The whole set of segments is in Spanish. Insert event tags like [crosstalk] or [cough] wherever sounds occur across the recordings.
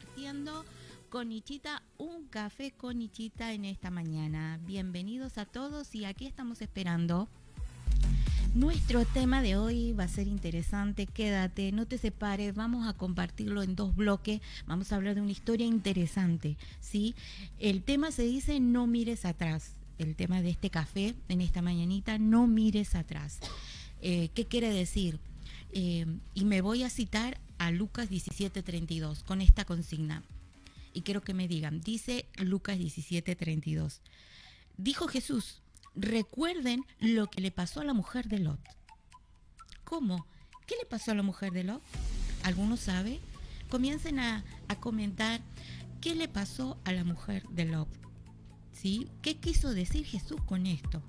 compartiendo con Ichita un café con Ichita en esta mañana. Bienvenidos a todos y aquí estamos esperando. Nuestro tema de hoy va a ser interesante, quédate, no te separes, vamos a compartirlo en dos bloques, vamos a hablar de una historia interesante, ¿sí? El tema se dice no mires atrás, el tema de este café en esta mañanita, no mires atrás. Eh, ¿Qué quiere decir? Eh, y me voy a citar a Lucas 17:32 con esta consigna y quiero que me digan, dice Lucas 17:32, dijo Jesús, recuerden lo que le pasó a la mujer de Lot. ¿Cómo? ¿Qué le pasó a la mujer de Lot? ¿Alguno sabe? Comiencen a, a comentar qué le pasó a la mujer de Lot. ¿Sí? ¿Qué quiso decir Jesús con esto?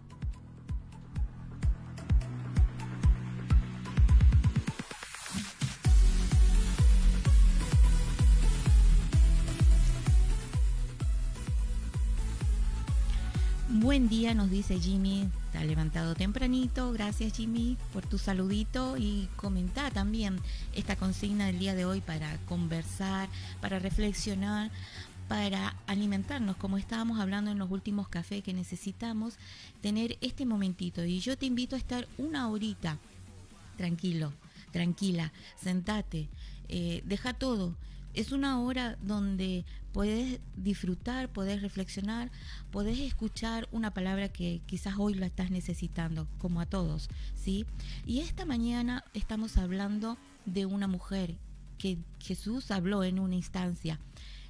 Buen día, nos dice Jimmy. Está levantado tempranito. Gracias, Jimmy, por tu saludito. Y comentar también esta consigna del día de hoy para conversar, para reflexionar, para alimentarnos, como estábamos hablando en los últimos cafés, que necesitamos tener este momentito. Y yo te invito a estar una horita tranquilo, tranquila, sentate, eh, deja todo es una hora donde puedes disfrutar, puedes reflexionar, puedes escuchar una palabra que quizás hoy la estás necesitando, como a todos, ¿sí? Y esta mañana estamos hablando de una mujer que Jesús habló en una instancia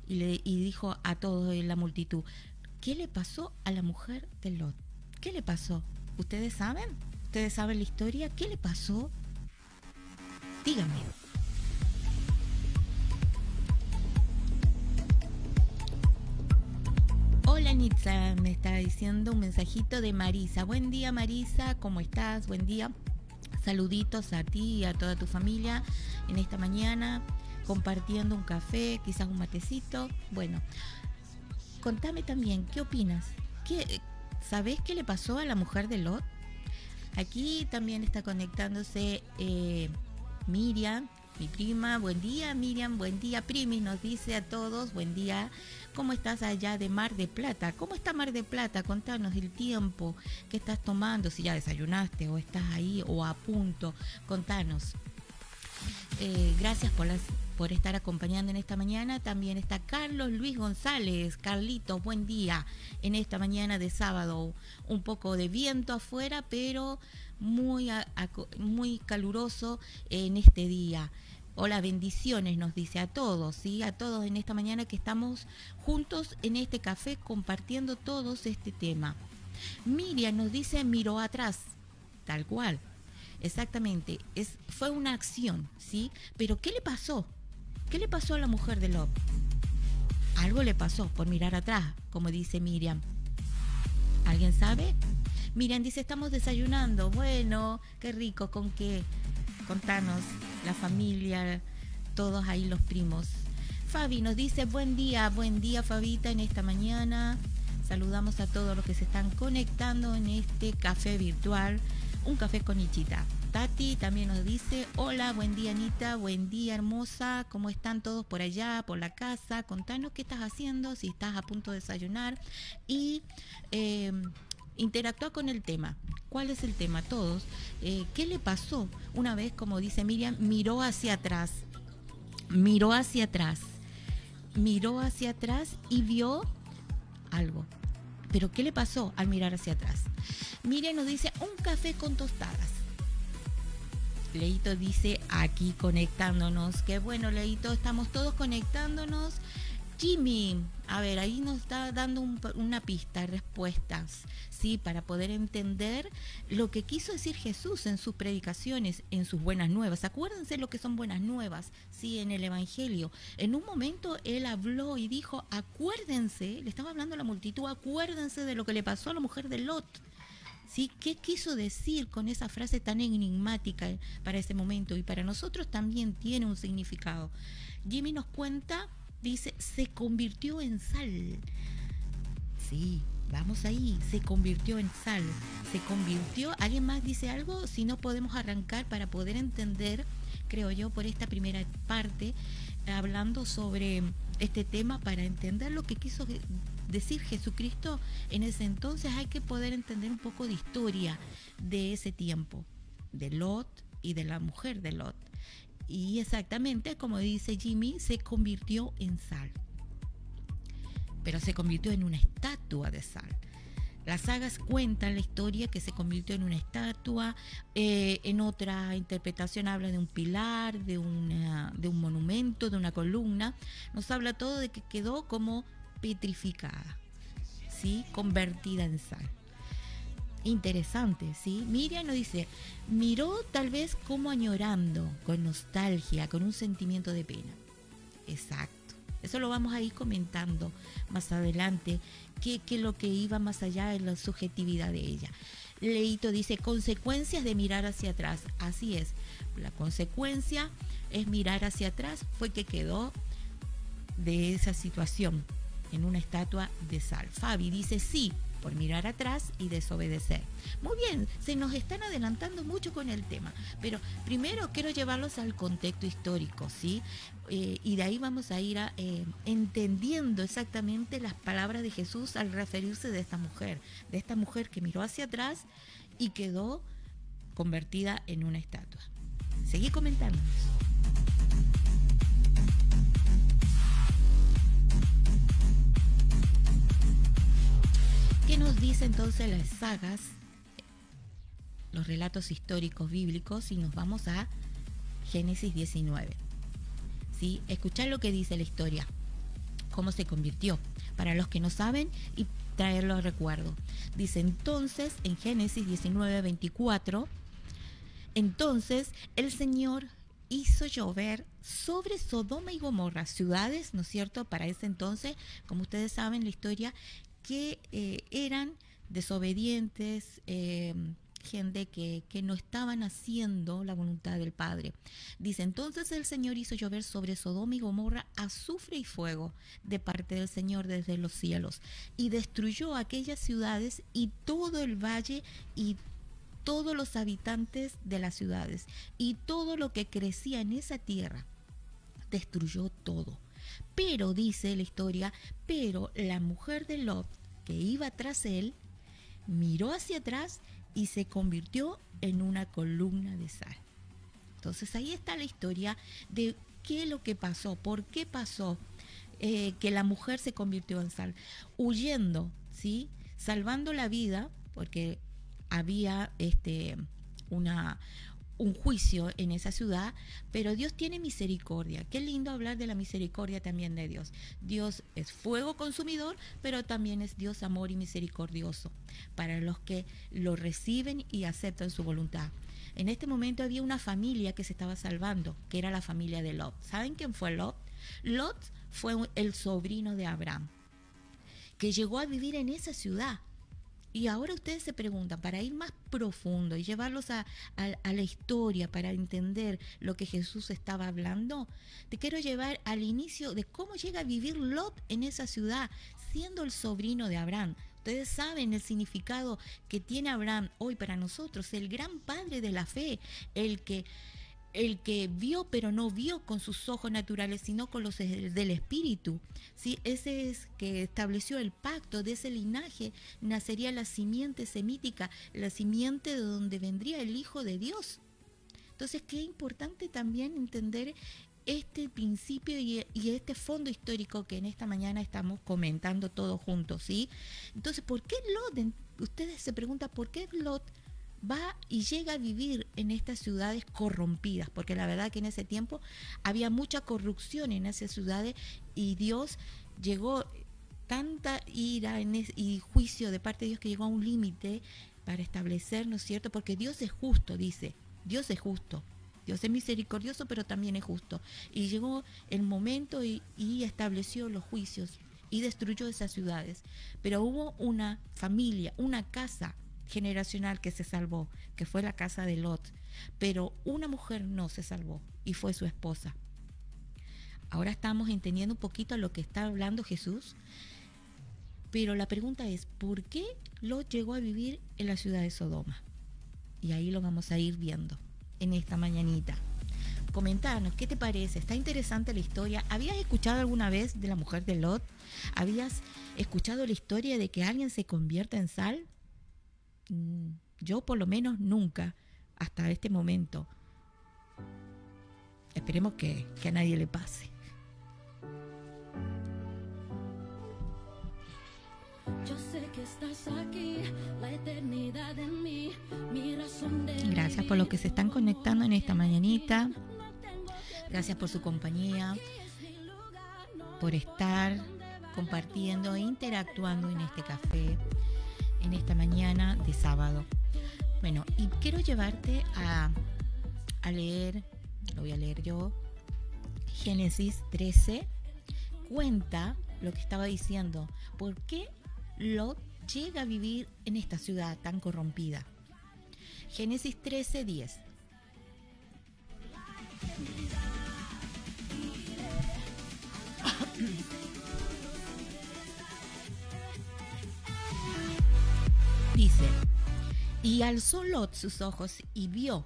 y dijo a todos en la multitud, ¿qué le pasó a la mujer de Lot? ¿Qué le pasó? ¿Ustedes saben? ¿Ustedes saben la historia? ¿Qué le pasó? Díganme. Hola Nitza, me está diciendo un mensajito de Marisa. Buen día Marisa, ¿cómo estás? Buen día. Saluditos a ti y a toda tu familia en esta mañana, compartiendo un café, quizás un matecito. Bueno, contame también, ¿qué opinas? ¿Qué, ¿Sabés qué le pasó a la mujer de Lot? Aquí también está conectándose eh, Miriam, mi prima. Buen día, Miriam. Buen día, Primi. Nos dice a todos. Buen día. ¿Cómo estás allá de Mar de Plata? ¿Cómo está Mar de Plata? Contanos el tiempo que estás tomando, si ya desayunaste o estás ahí o a punto. Contanos. Eh, gracias por, por estar acompañando en esta mañana. También está Carlos Luis González. Carlitos, buen día en esta mañana de sábado. Un poco de viento afuera, pero muy, muy caluroso en este día. Hola, bendiciones, nos dice a todos, ¿sí? A todos en esta mañana que estamos juntos en este café compartiendo todos este tema. Miriam nos dice, miró atrás, tal cual. Exactamente, es, fue una acción, ¿sí? Pero ¿qué le pasó? ¿Qué le pasó a la mujer de Lot? Algo le pasó por mirar atrás, como dice Miriam. ¿Alguien sabe? Miriam dice, estamos desayunando. Bueno, qué rico, ¿con qué? Contanos, la familia, todos ahí los primos. Fabi nos dice buen día, buen día Fabita en esta mañana. Saludamos a todos los que se están conectando en este café virtual, un café con Ichita. Tati también nos dice, hola, buen día Anita, buen día hermosa, ¿cómo están todos por allá, por la casa? Contanos qué estás haciendo, si estás a punto de desayunar y eh, interactúa con el tema. ¿Cuál es el tema? Todos. Eh, ¿Qué le pasó? Una vez, como dice Miriam, miró hacia atrás. Miró hacia atrás. Miró hacia atrás y vio algo. Pero ¿qué le pasó al mirar hacia atrás? Miriam nos dice un café con tostadas. Leito dice aquí conectándonos. Qué bueno, Leito, estamos todos conectándonos. Jimmy, a ver, ahí nos está dando una pista, respuestas, ¿sí? Para poder entender lo que quiso decir Jesús en sus predicaciones, en sus buenas nuevas. Acuérdense lo que son buenas nuevas, ¿sí? En el Evangelio. En un momento él habló y dijo, acuérdense, le estaba hablando a la multitud, acuérdense de lo que le pasó a la mujer de Lot. ¿Sí? ¿Qué quiso decir con esa frase tan enigmática para ese momento? Y para nosotros también tiene un significado. Jimmy nos cuenta dice, se convirtió en sal. Sí, vamos ahí, se convirtió en sal. Se convirtió, ¿alguien más dice algo? Si no podemos arrancar para poder entender, creo yo, por esta primera parte, hablando sobre este tema para entender lo que quiso decir Jesucristo en ese entonces, hay que poder entender un poco de historia de ese tiempo, de Lot y de la mujer de Lot. Y exactamente, como dice Jimmy, se convirtió en sal. Pero se convirtió en una estatua de sal. Las sagas cuentan la historia que se convirtió en una estatua, eh, en otra interpretación habla de un pilar, de, una, de un monumento, de una columna. Nos habla todo de que quedó como petrificada, ¿sí? convertida en sal. Interesante, ¿sí? Miriam nos dice, miró tal vez como añorando, con nostalgia, con un sentimiento de pena. Exacto. Eso lo vamos a ir comentando más adelante, que, lo que iba más allá de la subjetividad de ella. Leito dice, consecuencias de mirar hacia atrás. Así es, la consecuencia es mirar hacia atrás, fue que quedó de esa situación en una estatua de sal. Fabi dice, sí, por mirar atrás y desobedecer. Muy bien, se nos están adelantando mucho con el tema, pero primero quiero llevarlos al contexto histórico, ¿sí? Eh, y de ahí vamos a ir eh, entendiendo exactamente las palabras de Jesús al referirse de esta mujer, de esta mujer que miró hacia atrás y quedó convertida en una estatua. Seguí comentando. ¿Qué nos dice entonces las sagas, los relatos históricos bíblicos, y nos vamos a Génesis 19? ¿Sí? Escuchar lo que dice la historia, cómo se convirtió, para los que no saben, y traerlo a recuerdo. Dice entonces en Génesis 19, 24, entonces el Señor hizo llover sobre Sodoma y Gomorra, ciudades, ¿no es cierto? Para ese entonces, como ustedes saben, la historia que eh, eran desobedientes, eh, gente que, que, no estaban haciendo la voluntad del Padre. Dice, entonces el Señor hizo llover sobre Sodoma y Gomorra azufre y fuego de parte del Señor desde los cielos y destruyó aquellas ciudades y todo el valle y todos los habitantes de las ciudades y todo lo que crecía en esa tierra. Destruyó todo. Pero, dice la historia, pero la mujer de Lot, que iba tras él, miró hacia atrás y se convirtió en una columna de sal. Entonces ahí está la historia de qué es lo que pasó, por qué pasó eh, que la mujer se convirtió en sal, huyendo, ¿sí? Salvando la vida, porque había este, una, un juicio en esa ciudad, pero Dios tiene misericordia. Qué lindo hablar de la misericordia también de Dios. Dios es fuego consumidor, pero también es Dios amor y misericordioso para los que lo reciben y aceptan su voluntad. En este momento había una familia que se estaba salvando, que era la familia de Lot. ¿Saben quién fue Lot? Lot fue el sobrino de Abraham, que llegó a vivir en esa ciudad y ahora ustedes se preguntan, para ir más profundo y llevarlos a, la historia, para entender lo que Jesús estaba hablando, te quiero llevar al inicio de cómo llega a vivir Lot en esa ciudad, siendo el sobrino de Abraham. Ustedes saben el significado que tiene Abraham hoy para nosotros, el gran padre de la fe, el que el que vio pero no vio con sus ojos naturales, sino con los del espíritu. ¿sí? Ese es que estableció el pacto, de ese linaje nacería la simiente semítica, la simiente de donde vendría el Hijo de Dios. Entonces, qué importante también entender este principio y, este fondo histórico que en esta mañana estamos comentando todos juntos, ¿sí? Entonces, ¿por qué Lot? Ustedes se preguntan, ¿por qué Lot va y llega a vivir en estas ciudades corrompidas, porque la verdad que en ese tiempo había mucha corrupción en esas ciudades y Dios llegó tanta ira y juicio de parte de Dios que llegó a un límite para establecer, ¿no es cierto? Porque Dios es justo, dice, Dios es justo. Dios es misericordioso, pero también es justo. Y llegó el momento y, y estableció los juicios y destruyó esas ciudades. Pero hubo una familia, una casa generacional que se salvó, que fue la casa de Lot. Pero una mujer no se salvó y fue su esposa. Ahora estamos entendiendo un poquito lo que está hablando Jesús. Pero la pregunta es, ¿por qué Lot llegó a vivir en la ciudad de Sodoma? Y ahí lo vamos a ir viendo en esta mañanita. comentanos, ¿qué te parece? ¿Está interesante la historia? ¿Habías escuchado alguna vez de la mujer de Lot? ¿Habías escuchado la historia de que alguien se convierta en sal? Mm, yo por lo menos nunca, hasta este momento. Esperemos que, que a nadie le pase. Yo sé que estás aquí, la eternidad en mí, mi razón de Gracias por los que se están conectando en esta mañanita. Gracias por su compañía, por estar compartiendo e interactuando en este café, en esta mañana de sábado. Bueno, y quiero llevarte a, a leer, lo voy a leer yo, Génesis 13, cuenta lo que estaba diciendo. ¿Por qué Lot llega a vivir en esta ciudad tan corrompida. Génesis 13, 10. Dice, y alzó Lot sus ojos y vio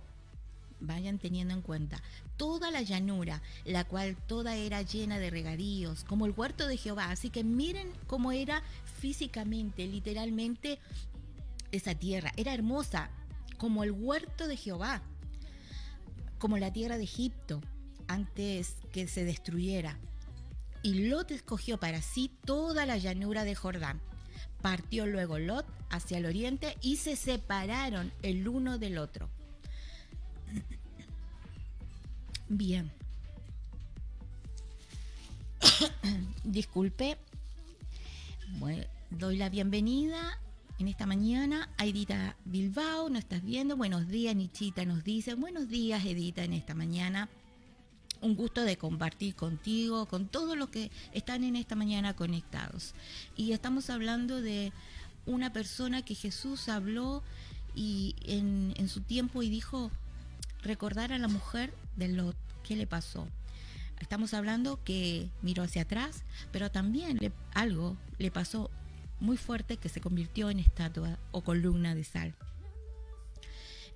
vayan teniendo en cuenta, toda la llanura, la cual toda era llena de regadíos, como el huerto de Jehová. Así que miren cómo era físicamente, literalmente, esa tierra. Era hermosa, como el huerto de Jehová, como la tierra de Egipto, antes que se destruyera. Y Lot escogió para sí toda la llanura de Jordán. Partió luego Lot hacia el oriente y se separaron el uno del otro. Bien. [coughs] Disculpe. doy la bienvenida en esta mañana a Edita Bilbao. ¿Nos estás viendo? Buenos días, Nichita nos dice. Buenos días, Edita, en esta mañana. Un gusto de compartir contigo, con todos los que están en esta mañana conectados. Y estamos hablando de una persona que Jesús habló y en, su tiempo y dijo, recordar a la mujer de Lot, qué le pasó. Estamos hablando que miró hacia atrás, pero también algo le pasó muy fuerte que se convirtió en estatua o columna de sal.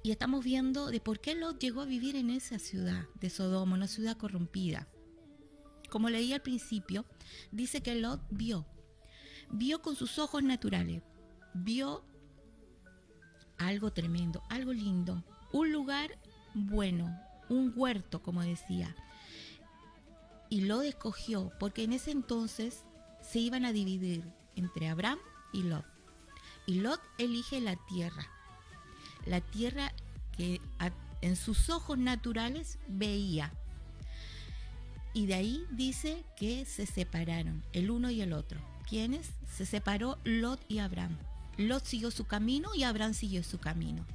Y estamos viendo de por qué Lot llegó a vivir en esa ciudad de Sodoma, una ciudad corrompida. Como leí al principio, dice que Lot vio, vio con sus ojos naturales, vio algo tremendo, algo lindo, un lugar bueno, un huerto, como decía. Y Lot escogió, porque en ese entonces se iban a dividir entre Abraham y Lot. Y Lot elige la tierra, la tierra que en sus ojos naturales veía. Y de ahí dice que se separaron, el uno y el otro. ¿Quiénes? Se separó Lot y Abraham. Lot siguió su camino y Abraham siguió su camino.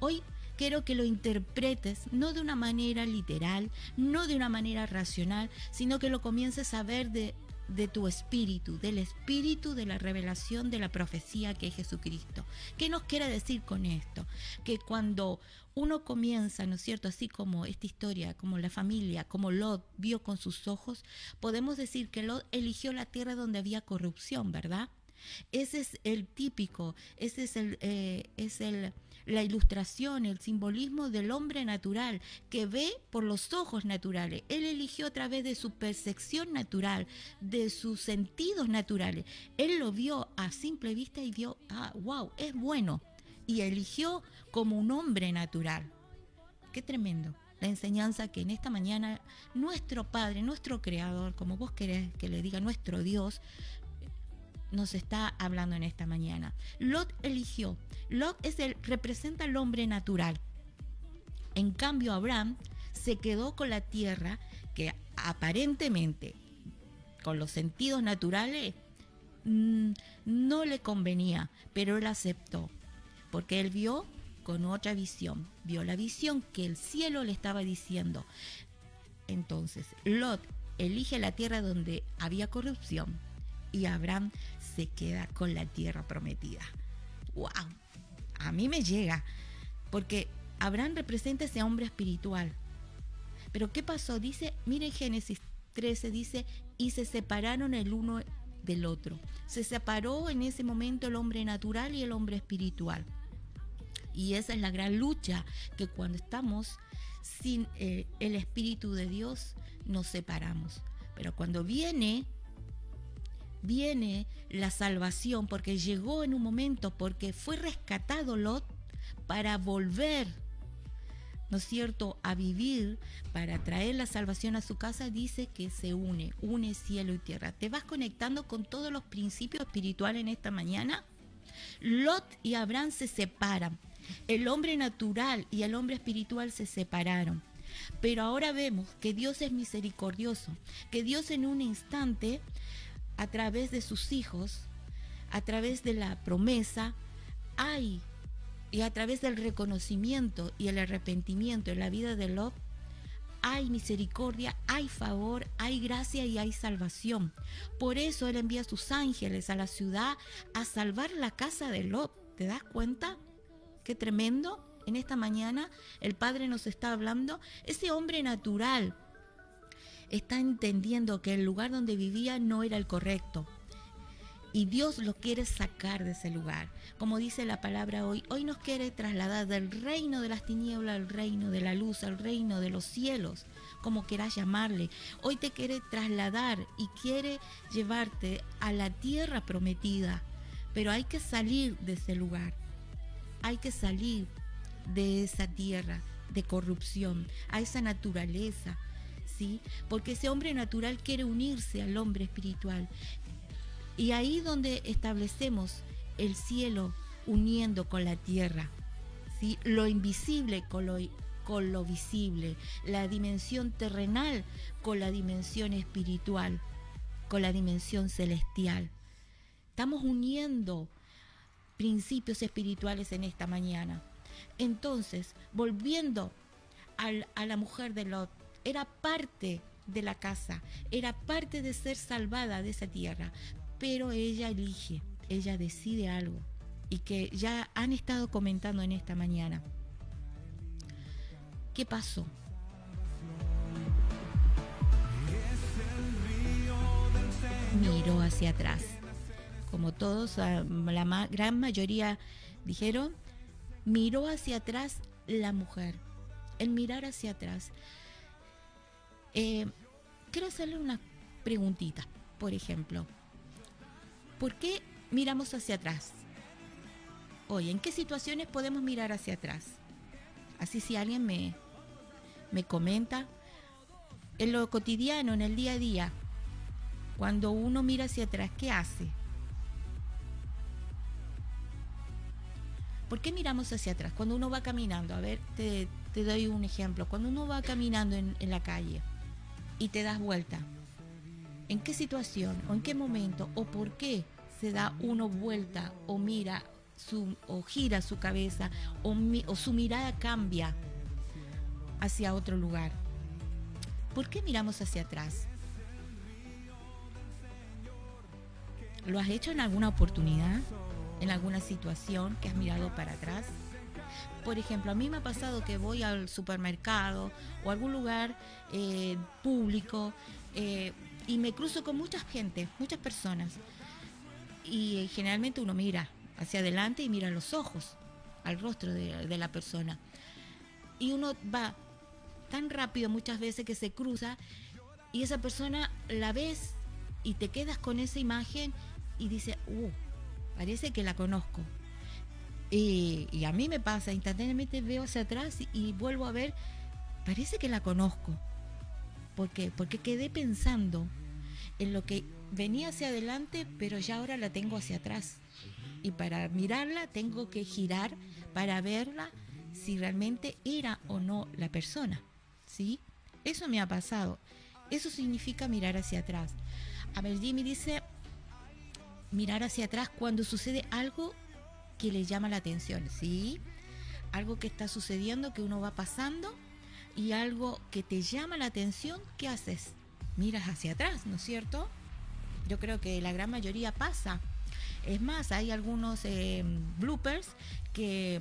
Hoy quiero que lo interpretes no de una manera literal, no de una manera racional, sino que lo comiences a ver de, de tu espíritu, del espíritu de la revelación de la profecía que es Jesucristo. ¿Qué nos quiere decir con esto? Que cuando uno comienza, ¿no es cierto? Así como esta historia, como la familia, como Lot vio con sus ojos, podemos decir que Lot eligió la tierra donde había corrupción, ¿verdad? Ese es el típico, ese es el, eh, es el la ilustración, el simbolismo del hombre natural, que ve por los ojos naturales. Él eligió a través de su percepción natural, de sus sentidos naturales. Él lo vio a simple vista y vio, ah, wow, es bueno. Y eligió como un hombre natural. Qué tremendo la enseñanza que en esta mañana nuestro Padre, nuestro Creador, como vos querés que le diga nuestro Dios, nos está hablando en esta mañana. Lot eligió. Lot es el, representa al hombre natural. En cambio, Abraham se quedó con la tierra que aparentemente, con los sentidos naturales, mm, no le convenía, pero él aceptó, porque él vio con otra visión, vio la visión que el cielo le estaba diciendo. Entonces, Lot elige la tierra donde había corrupción y Abraham se queda con la tierra prometida. ¡Wow! A mí me llega, porque Abraham representa ese hombre espiritual. Pero ¿qué pasó? Dice, miren Génesis 13, dice, y se separaron el uno del otro. Se separó en ese momento el hombre natural y el hombre espiritual. Y esa es la gran lucha que cuando estamos sin eh, el Espíritu de Dios nos separamos. Pero cuando viene, viene la salvación, porque llegó en un momento, porque fue rescatado Lot para volver ¿no es cierto?, a vivir para traer la salvación a su casa, dice que se une, une cielo y tierra. ¿Te vas conectando con todos los principios espirituales en esta mañana? Lot y Abraham se separan. El hombre natural y el hombre espiritual se separaron. Pero ahora vemos que Dios es misericordioso, que Dios en un instante, a través de sus hijos, a través de la promesa, hay y a través del reconocimiento y el arrepentimiento en la vida de Lot, hay misericordia, hay favor, hay gracia y hay salvación. Por eso Él envía a sus ángeles a la ciudad a salvar la casa de Lot. ¿Te das cuenta? Qué tremendo. En esta mañana el Padre nos está hablando. Ese hombre natural está entendiendo que el lugar donde vivía no era el correcto y Dios lo quiere sacar de ese lugar. Como dice la palabra hoy, hoy nos quiere trasladar del reino de las tinieblas al reino de la luz, al reino de los cielos, como quieras llamarle. Hoy te quiere trasladar y quiere llevarte a la tierra prometida. Pero hay que salir de ese lugar. Hay que salir de esa tierra de corrupción, a esa naturaleza. Porque ese hombre natural quiere unirse al hombre espiritual y ahí donde establecemos el cielo uniendo con la tierra, ¿sí? lo invisible con lo, con lo visible, la dimensión terrenal con la dimensión espiritual, con la dimensión celestial. Estamos uniendo principios espirituales en esta mañana. Entonces, volviendo a la mujer de Lot, era parte de la casa, era parte de ser salvada de esa tierra, pero ella elige, ella decide algo y que ya han estado comentando en esta mañana. ¿Qué pasó? Miró hacia atrás. Como todos, ah, la gran mayoría dijeron, miró hacia atrás la mujer. El mirar hacia atrás. Eh, quiero hacerle una preguntita, por ejemplo. ¿Por qué miramos hacia atrás? Oye, ¿en qué situaciones podemos mirar hacia atrás? Así si alguien me, me comenta, en lo cotidiano, en el día a día, cuando uno mira hacia atrás, ¿qué hace? ¿Por qué miramos hacia atrás? Cuando uno va caminando, a ver, te, doy un ejemplo, cuando uno va caminando en la calle y te das vuelta, ¿en qué situación o en qué momento o por qué se da uno vuelta o mira su, o gira su cabeza o, o su mirada cambia hacia otro lugar. ¿Por qué miramos hacia atrás? ¿Lo has hecho en alguna oportunidad? ¿En alguna situación que has mirado para atrás? Por ejemplo, a mí me ha pasado que voy al supermercado o a algún lugar eh, público eh, y me cruzo con mucha gente, muchas personas y generalmente uno mira hacia adelante y mira los ojos, al rostro de, la persona. Y uno va tan rápido muchas veces que se cruza y esa persona la ves y te quedas con esa imagen y dice, uh, parece que la conozco. Y, a mí me pasa, instantáneamente veo hacia atrás y, y, vuelvo a ver, parece que la conozco. ¿Por qué? Porque quedé pensando en lo que venía hacia adelante, pero ya ahora la tengo hacia atrás. Y para mirarla tengo que girar para verla si realmente era o no la persona. ¿Sí? Eso me ha pasado. Eso significa mirar hacia atrás. A ver, Jimmy dice mirar hacia atrás cuando sucede algo que le llama la atención, ¿sí? Algo que está sucediendo, que uno va pasando y algo que te llama la atención, ¿qué haces? Miras hacia atrás, ¿no es cierto? Yo creo que la gran mayoría pasa. Es más, hay algunos eh, bloopers que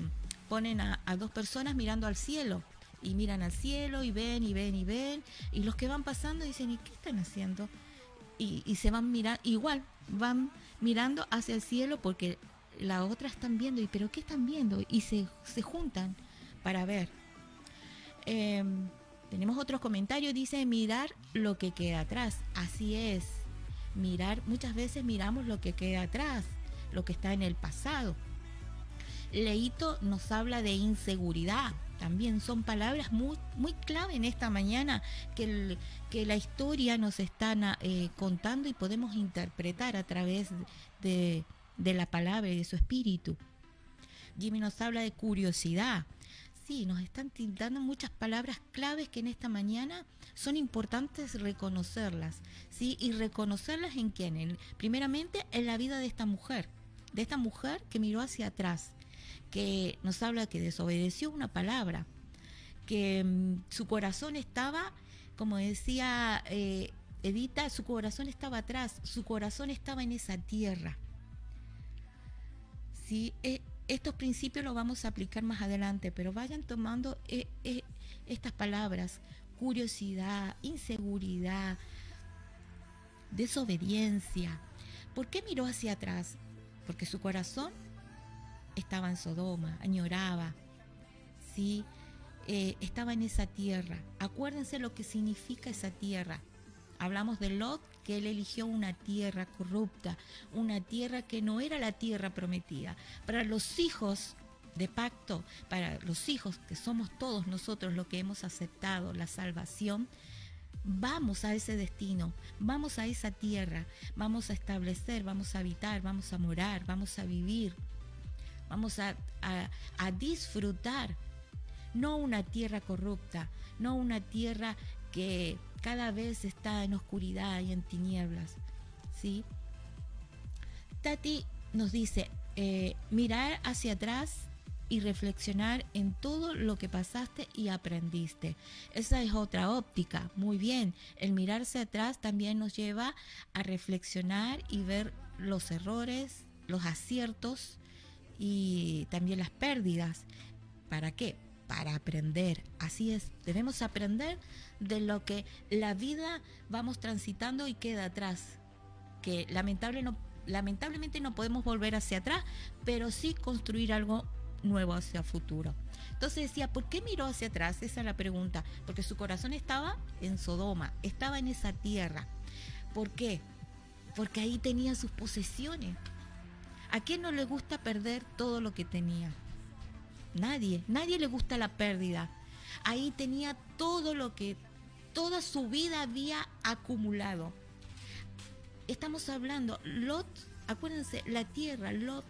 ponen a, dos personas mirando al cielo y miran al cielo y ven y ven y ven y los que van pasando dicen ¿y qué están haciendo? Y, se van mirando, igual van mirando hacia el cielo porque la otra están viendo y pero ¿qué están viendo? Y se, se juntan para ver. Em, tenemos otros comentarios, dice mirar lo que queda atrás. Así es, mirar, muchas veces miramos lo que queda atrás, lo que está en el pasado. Leito nos habla de inseguridad. También son palabras muy, muy clave en esta mañana que, que la historia nos está eh, contando y podemos interpretar a través de, de la palabra y de su espíritu. Jimmy nos habla de curiosidad. Sí, nos están tildando muchas palabras claves que en esta mañana son importantes reconocerlas, ¿sí? Y reconocerlas en quién? primeramente en la vida de esta mujer, de esta mujer que miró hacia atrás, que nos habla que desobedeció una palabra, que mm, su corazón estaba, como decía eh, Edita, su corazón estaba atrás, su corazón estaba en esa tierra. Eh, estos principios los vamos a aplicar más adelante, pero vayan tomando eh, estas palabras, curiosidad, inseguridad, desobediencia. ¿Por qué miró hacia atrás? Porque su corazón estaba en Sodoma, añoraba, ¿sí? Eh, estaba en esa tierra. Acuérdense lo que significa esa tierra. Hablamos de Lot, él eligió una tierra corrupta, una tierra que no era la tierra prometida. Para los hijos de pacto, para los hijos que somos todos nosotros los que hemos aceptado la salvación, vamos a ese destino, vamos a esa tierra, vamos a establecer, vamos a habitar, vamos a morar, vamos a vivir vamos a, disfrutar, no una tierra corrupta, no una tierra que cada vez está en oscuridad y en tinieblas. ¿sí? Tati nos dice, eh, mirar hacia atrás y reflexionar en todo lo que pasaste y aprendiste. Esa es otra óptica. Muy bien, el mirarse atrás también nos lleva a reflexionar y ver los errores, los aciertos y también las pérdidas. ¿Para qué? Para aprender. Así es, debemos aprender de lo que la vida vamos transitando y queda atrás. Que lamentablemente no podemos volver hacia atrás, pero sí construir algo nuevo hacia futuro. Entonces decía, ¿por qué miró hacia atrás? Esa es la pregunta. Porque su corazón estaba en Sodoma, estaba en esa tierra. ¿Por qué? Porque ahí tenía sus posesiones. ¿A quién no le gusta perder todo lo que tenía? Nadie, nadie le gusta la pérdida. Ahí tenía todo lo que toda su vida había acumulado. Estamos hablando, Lot, acuérdense, la tierra, Lot,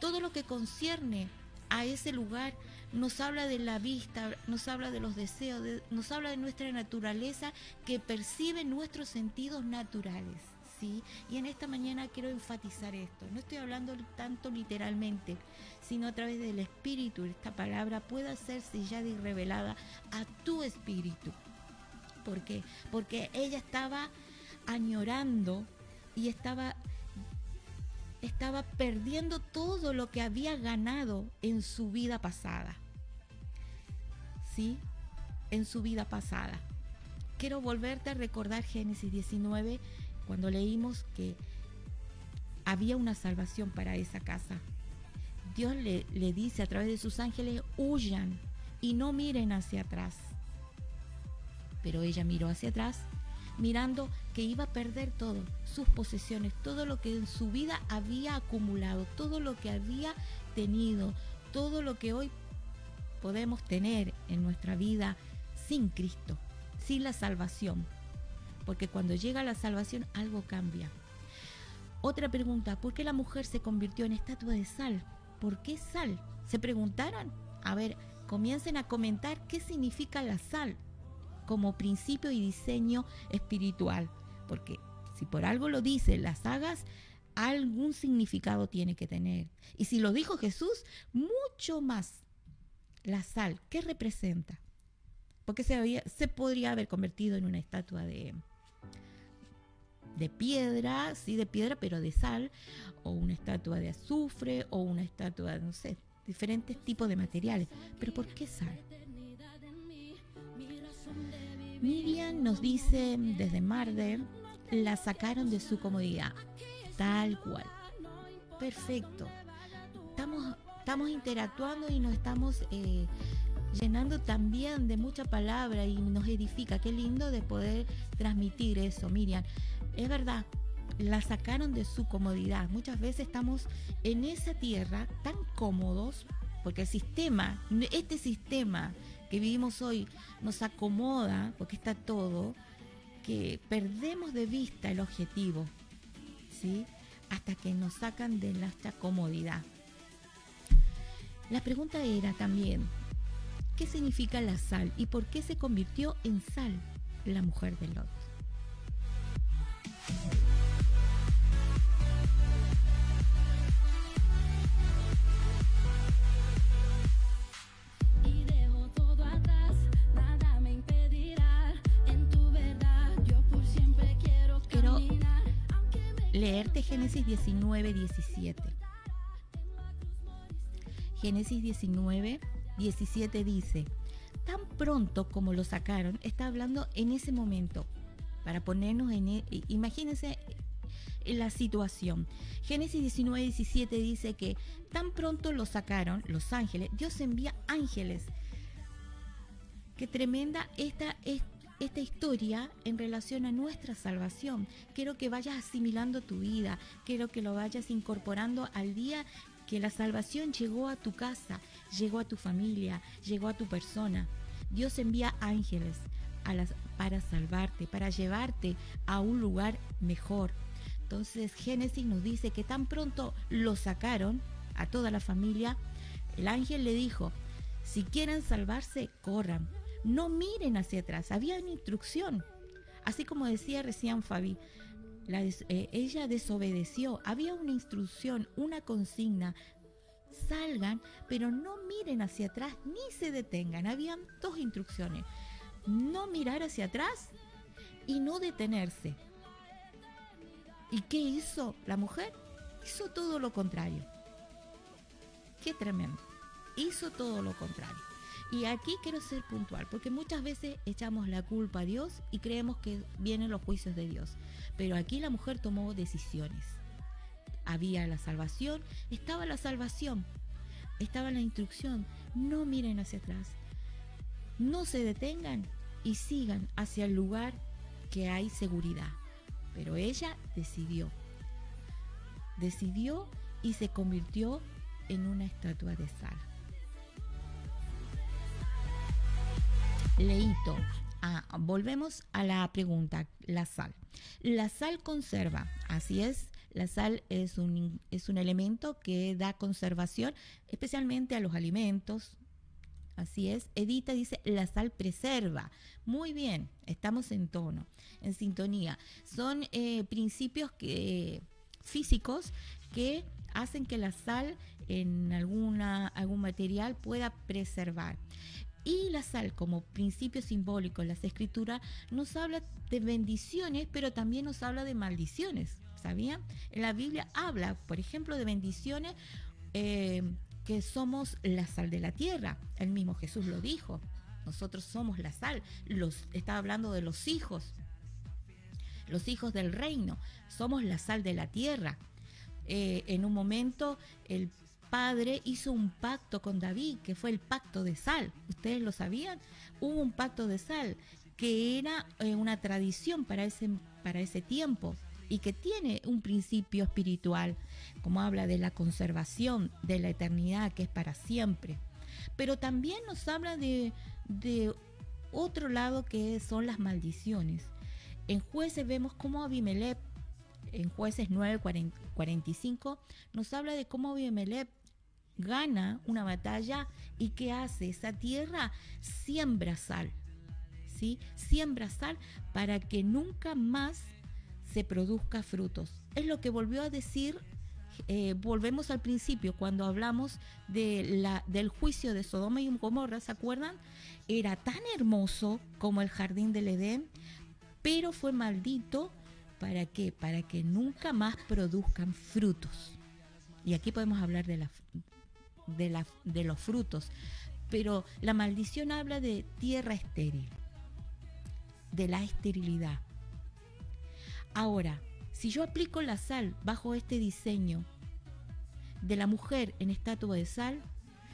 todo lo que concierne a ese lugar nos habla de la vista, nos habla de los deseos, nos habla de nuestra naturaleza que percibe nuestros sentidos naturales. Y en esta mañana quiero enfatizar esto. No estoy hablando tanto literalmente, sino a través del espíritu. Esta palabra pueda ser sellada y revelada a tu espíritu. ¿Por qué? Porque ella estaba añorando y estaba estaba perdiendo todo lo que había ganado en su vida pasada. ¿Sí? En su vida pasada. Quiero volverte a recordar Génesis 19, cuando leímos que había una salvación para esa casa. Dios le, dice a través de sus ángeles, huyan y no miren hacia atrás. Pero ella miró hacia atrás, mirando que iba a perder todo, sus posesiones, todo lo que en su vida había acumulado, todo lo que había tenido, todo lo que hoy podemos tener en nuestra vida sin Cristo, sin la salvación porque cuando llega la salvación algo cambia. Otra pregunta, ¿por qué la mujer se convirtió en estatua de sal? ¿Por qué sal? ¿Se preguntaron? A ver, comiencen a comentar qué significa la sal como principio y diseño espiritual, porque si por algo lo dice las sagas, algún significado tiene que tener. Y si lo dijo Jesús, mucho más. La sal, ¿qué representa? Porque se, se podría haber convertido en una estatua de, de piedra, sí, de piedra, pero de sal, o una estatua de azufre, o una estatua, no sé, diferentes tipos de materiales. Pero ¿por qué sal? Miriam nos dice desde Marder, la sacaron de su comodidad, tal cual. Perfecto. Estamos, estamos interactuando y nos estamos eh, llenando también de mucha palabra y nos edifica. Qué lindo de poder transmitir eso, Miriam. Es verdad, la sacaron de su comodidad. Muchas veces estamos en esa tierra tan cómodos porque el sistema, este sistema que vivimos hoy nos acomoda, porque está todo, que perdemos de vista el objetivo, ¿sí? Hasta que nos sacan de nuestra comodidad. La pregunta era también, ¿qué significa la sal y por qué se convirtió en sal la mujer de Lot? Leerte Génesis 19, 17. Génesis 19, 17 dice, tan pronto como lo sacaron, está hablando en ese momento, para ponernos en, e, imagínense la situación. Génesis 19, 17 dice que tan pronto lo sacaron los ángeles, Dios envía ángeles. Qué tremenda esta, esta esta historia en relación a nuestra salvación. Quiero que vayas asimilando tu vida, quiero que lo vayas incorporando al día que la salvación llegó a tu casa, llegó a tu familia, llegó a tu persona. Dios envía ángeles para salvarte, para llevarte a un lugar mejor. Entonces Génesis nos dice que tan pronto lo sacaron a toda la familia, el ángel le dijo, si quieren salvarse, corran, no miren hacia atrás, había una instrucción. Así como decía recién Fabi, eh, ella desobedeció, había una instrucción, una consigna. Salgan, pero no miren hacia atrás ni se detengan. Habían dos instrucciones. No mirar hacia atrás y no detenerse. ¿Y qué hizo la mujer? Hizo todo lo contrario. Qué tremendo. Hizo todo lo contrario. Y aquí quiero ser puntual, porque muchas veces echamos la culpa a Dios y creemos que vienen los juicios de Dios. Pero aquí la mujer tomó decisiones. Había la salvación, estaba la salvación, estaba la instrucción. No miren hacia atrás, no se detengan y sigan hacia el lugar que hay seguridad. Pero ella decidió, decidió y se convirtió en una estatua de sal. Leito. Ah, volvemos a la pregunta, la sal. La sal conserva, así es, la sal es un, es un elemento que da conservación, especialmente a los alimentos. Así es, Edita dice, la sal preserva. Muy bien, estamos en tono, en sintonía. Son eh, principios que, físicos que hacen que la sal en alguna, algún material pueda preservar. Y la sal como principio simbólico en las escrituras nos habla de bendiciones, pero también nos habla de maldiciones. ¿Sabían? En la Biblia habla, por ejemplo, de bendiciones eh, que somos la sal de la tierra. El mismo Jesús lo dijo. Nosotros somos la sal. Los, está hablando de los hijos. Los hijos del reino. Somos la sal de la tierra. Eh, en un momento el padre hizo un pacto con David, que fue el pacto de sal. ¿Ustedes lo sabían? Hubo un pacto de sal, que era eh, una tradición para ese, para ese tiempo y que tiene un principio espiritual, como habla de la conservación de la eternidad, que es para siempre. Pero también nos habla de, de otro lado que son las maldiciones. En jueces vemos cómo Abimelech en jueces 9:45 nos habla de cómo Abimelech gana una batalla y ¿qué hace? Esa tierra siembra sal, ¿sí? Siembra sal para que nunca más se produzca frutos. Es lo que volvió a decir, eh, volvemos al principio, cuando hablamos de la, del juicio de Sodoma y Gomorra, ¿se acuerdan? Era tan hermoso como el jardín del Edén, pero fue maldito ¿Para qué? Para que nunca más produzcan frutos. Y aquí podemos hablar de, los frutos. Pero la maldición habla de tierra estéril, de la esterilidad. Ahora, si yo aplico la sal bajo este diseño de la mujer en estatua de sal,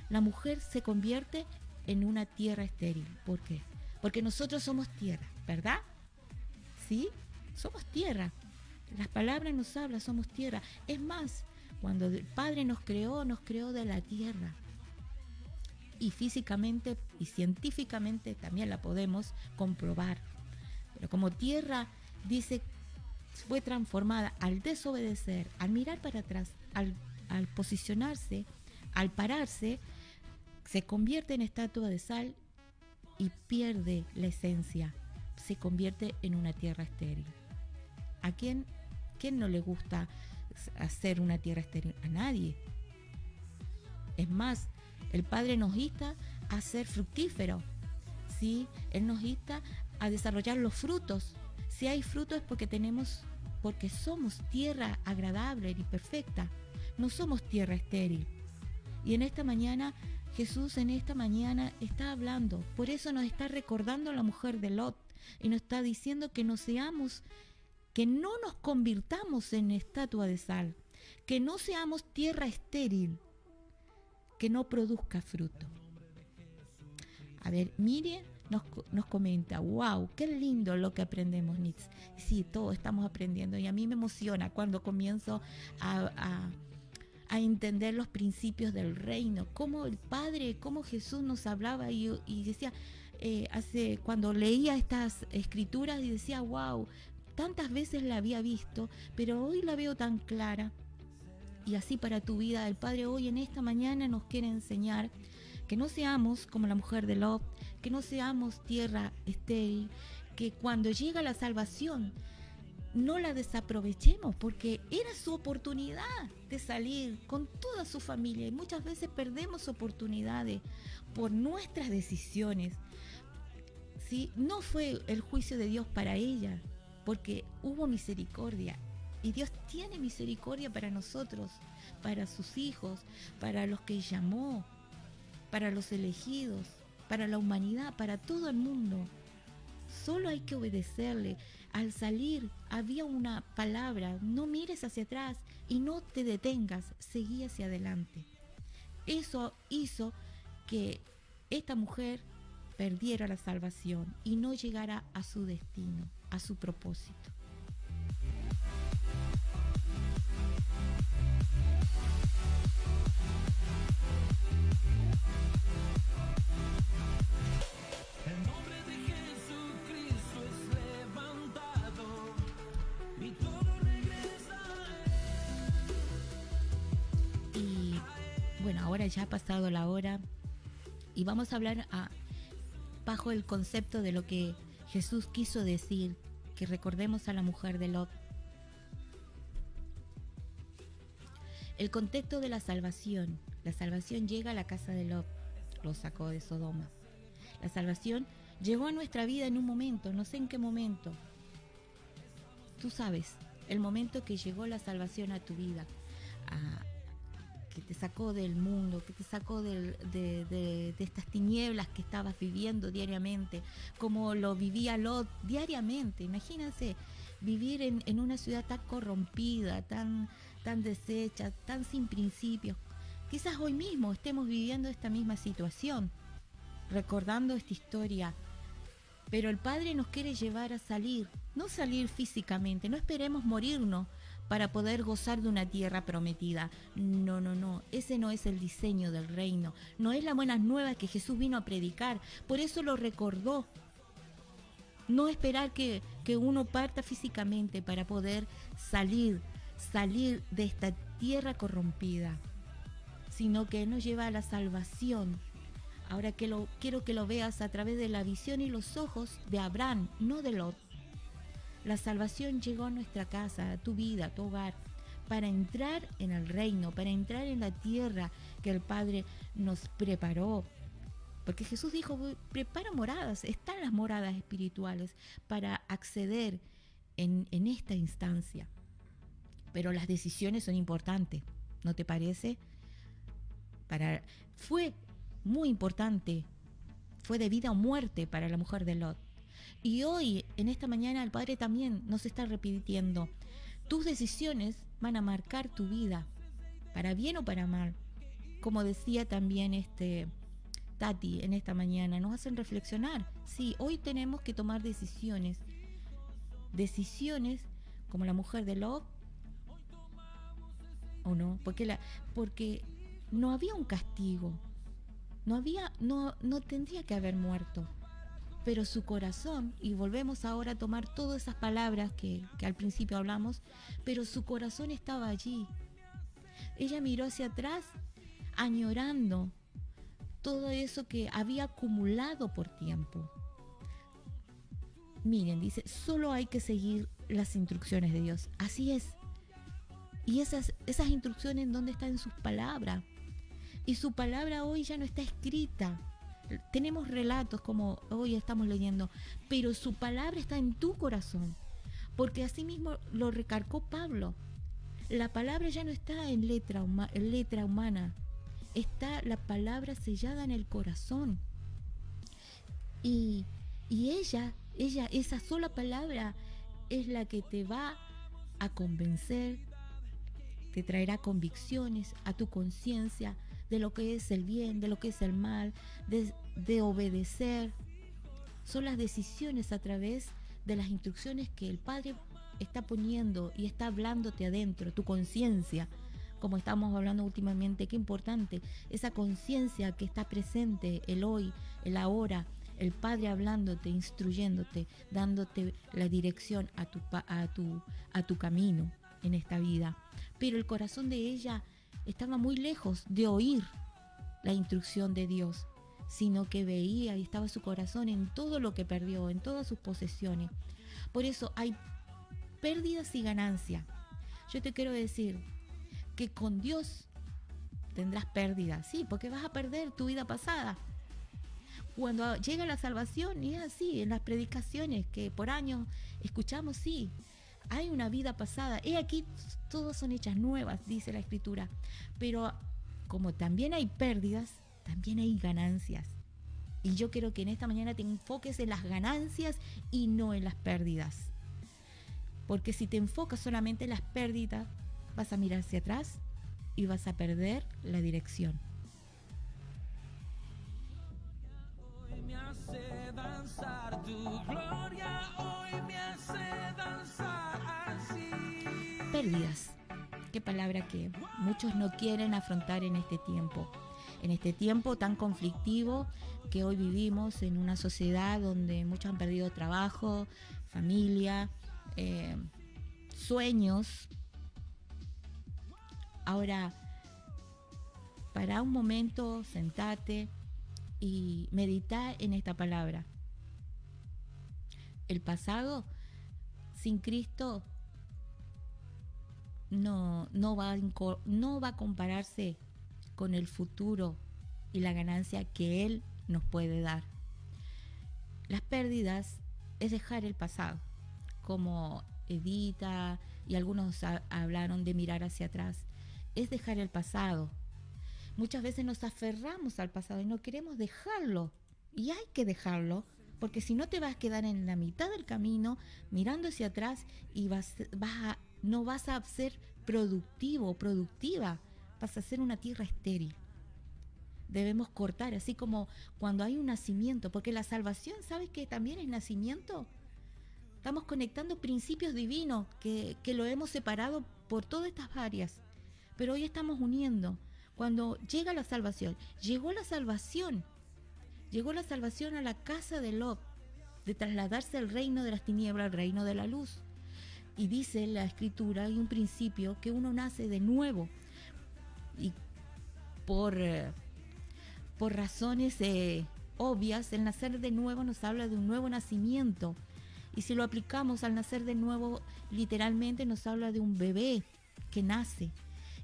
la mujer se convierte en una tierra estéril. ¿Por qué? Porque nosotros somos tierra, ¿verdad? ¿Sí? Somos tierra. Las palabras nos hablan, somos tierra. Es más, cuando el Padre nos creó, nos creó de la tierra. Y físicamente y científicamente también la podemos comprobar. Pero como tierra, dice, fue transformada al desobedecer, al mirar para atrás, al, al posicionarse, al pararse, se convierte en estatua de sal y pierde la esencia, se convierte en una tierra estéril. ¿A quién, quién no le gusta hacer una tierra estéril? A nadie. Es más, el Padre nos insta a ser fructífero. ¿sí? Él nos insta a desarrollar los frutos. Si hay frutos es porque tenemos, porque somos tierra agradable y perfecta. No somos tierra estéril. Y en esta mañana, Jesús en esta mañana está hablando. Por eso nos está recordando a la mujer de Lot y nos está diciendo que no seamos, que no nos convirtamos en estatua de sal, que no seamos tierra estéril, que no produzca fruto. A ver, mire, nos, nos, comenta, wow, qué lindo lo que aprendemos, Nitz. Sí, todos estamos aprendiendo y a mí me emociona cuando comienzo a, a a entender los principios del reino, cómo el Padre, cómo Jesús nos hablaba y, y decía, eh, hace, cuando leía estas escrituras y decía, wow, tantas veces la había visto, pero hoy la veo tan clara. Y así para tu vida, el Padre hoy en esta mañana nos quiere enseñar que no seamos como la mujer de Lot, que no seamos tierra estéril, que cuando llega la salvación, no la desaprovechemos porque era su oportunidad de salir con toda su familia y muchas veces perdemos oportunidades por nuestras decisiones. ¿sí? No fue el juicio de Dios para ella porque hubo misericordia y Dios tiene misericordia para nosotros, para sus hijos, para los que llamó, para los elegidos, para la humanidad, para todo el mundo. Solo hay que obedecerle al salir había una palabra, no mires hacia atrás y no te detengas, seguí hacia adelante. Eso hizo que esta mujer perdiera la salvación y no llegara a su destino, a su propósito. ahora ya ha pasado la hora y vamos a hablar a, bajo el concepto de lo que Jesús quiso decir, que recordemos a la mujer de Lot. El contexto de la salvación. La salvación llega a la casa de Lot, lo sacó de Sodoma. La salvación llegó a nuestra vida en un momento, no sé en qué momento. Tú sabes, el momento que llegó la salvación a tu vida, que te sacó del mundo, que te sacó de, estas tinieblas que estabas viviendo diariamente, como lo vivía Lot diariamente. Imagínense vivir en, una ciudad tan corrompida, tan, tan deshecha, tan sin principios. Quizás hoy mismo estemos viviendo esta misma situación, recordando esta historia. Pero el Padre nos quiere llevar a salir, no salir físicamente, no esperemos morirnos, para poder gozar de una tierra prometida. No, no, no, ese no es el diseño del reino, no es la buena nueva que Jesús vino a predicar, por eso lo recordó. No esperar que, que uno parta físicamente para poder salir, salir de esta tierra corrompida, sino que nos lleva a la salvación. Ahora que lo, quiero que lo veas a través de la visión y los ojos de Abraham, no de Lot. La salvación llegó a nuestra casa, a tu vida, a tu hogar, para entrar en el reino, para entrar en la tierra que el Padre nos preparó. Porque Jesús dijo, prepara moradas, están las moradas espirituales para acceder en, en esta instancia. Pero las decisiones son importantes, ¿no te parece? Para, fue muy importante, fue de vida o muerte para la mujer de Lot. Y hoy, en esta mañana, el Padre también nos está repitiendo, tus decisiones van a marcar tu vida, para bien o para mal. Como decía también este Tati, en esta mañana, nos hacen reflexionar. Sí, hoy tenemos que tomar decisiones. Decisiones como la mujer de Love. ¿O no? Porque, la, porque no había un castigo. No había, no, no tendría que haber muerto. Pero su corazón, y volvemos ahora a tomar todas esas palabras que, al principio hablamos, pero su corazón estaba allí. Ella miró hacia atrás añorando todo eso que había acumulado por tiempo. Miren, dice, solo hay que seguir las instrucciones de Dios. Así es. Y esas, esas instrucciones, ¿dónde están en sus palabras? Y su palabra hoy ya no está escrita. Tenemos relatos como hoy estamos leyendo, pero su palabra está en tu corazón. Porque así mismo lo recargó Pablo. La palabra ya no está en letra, en letra humana, está la palabra sellada en el corazón. Y, y ella, ella, esa sola palabra es la que te va a convencer, te traerá convicciones a tu conciencia de lo que es el bien, de lo que es el mal, de, obedecer. Son las decisiones a través de las instrucciones que el Padre está poniendo y está hablándote adentro, tu conciencia, como estamos hablando últimamente, qué importante, esa conciencia que está presente, el hoy, el ahora, el Padre hablándote, instruyéndote, dándote la dirección a tu, a tu, a tu camino en esta vida. Pero el corazón de ella estaba muy lejos de oír la instrucción de Dios, sino que veía y estaba su corazón en todo lo que perdió, en todas sus posesiones. Por eso hay pérdidas y ganancias. Yo te quiero decir que con Dios tendrás pérdidas, sí, porque vas a perder tu vida pasada. Cuando llega la salvación, y es así, en las predicaciones que por años escuchamos, sí, hay una vida pasada. He aquí, todas son hechas nuevas, dice la Escritura. Pero como también hay pérdidas, también hay ganancias. Y yo quiero que en esta mañana te enfoques en las ganancias y no en las pérdidas. Porque si te enfocas solamente en las pérdidas, vas a mirar hacia atrás y vas a perder la dirección. Hoy me hace danzar tu gloria, hoy me hace danzar así. Pérdidas. Qué palabra que muchos no quieren afrontar en este tiempo. En este tiempo tan conflictivo que hoy vivimos en una sociedad donde muchos han perdido trabajo, familia, eh, sueños. Ahora, para un momento, sentate y medita en esta palabra. El pasado sin Cristo no, no, va, no va a compararse con el futuro y la ganancia que Él nos puede dar. Las pérdidas es dejar el pasado, como Edita y algunos hablaron de mirar hacia atrás, es dejar el pasado. Muchas veces nos aferramos al pasado y no queremos dejarlo. Y hay que dejarlo, porque si no te vas a quedar en la mitad del camino mirando hacia atrás y vas, vas no vas a ser productivo o productiva, vas a ser una tierra estéril. Debemos cortar, así como cuando hay un nacimiento, porque la salvación, ¿sabes que también es nacimiento? Estamos conectando principios divinos que, lo hemos separado por todas estas áreas. Pero hoy estamos uniendo. Cuando llega la salvación, llegó la salvación. Llegó la salvación a la casa de Lot, de trasladarse al reino de las tinieblas al reino de la luz. Y dice la escritura, hay un principio, que uno nace de nuevo. Y por, eh, por razones eh, obvias, el nacer de nuevo nos habla de un nuevo nacimiento y si lo aplicamos al nacer de nuevo, literalmente nos habla de un bebé que nace.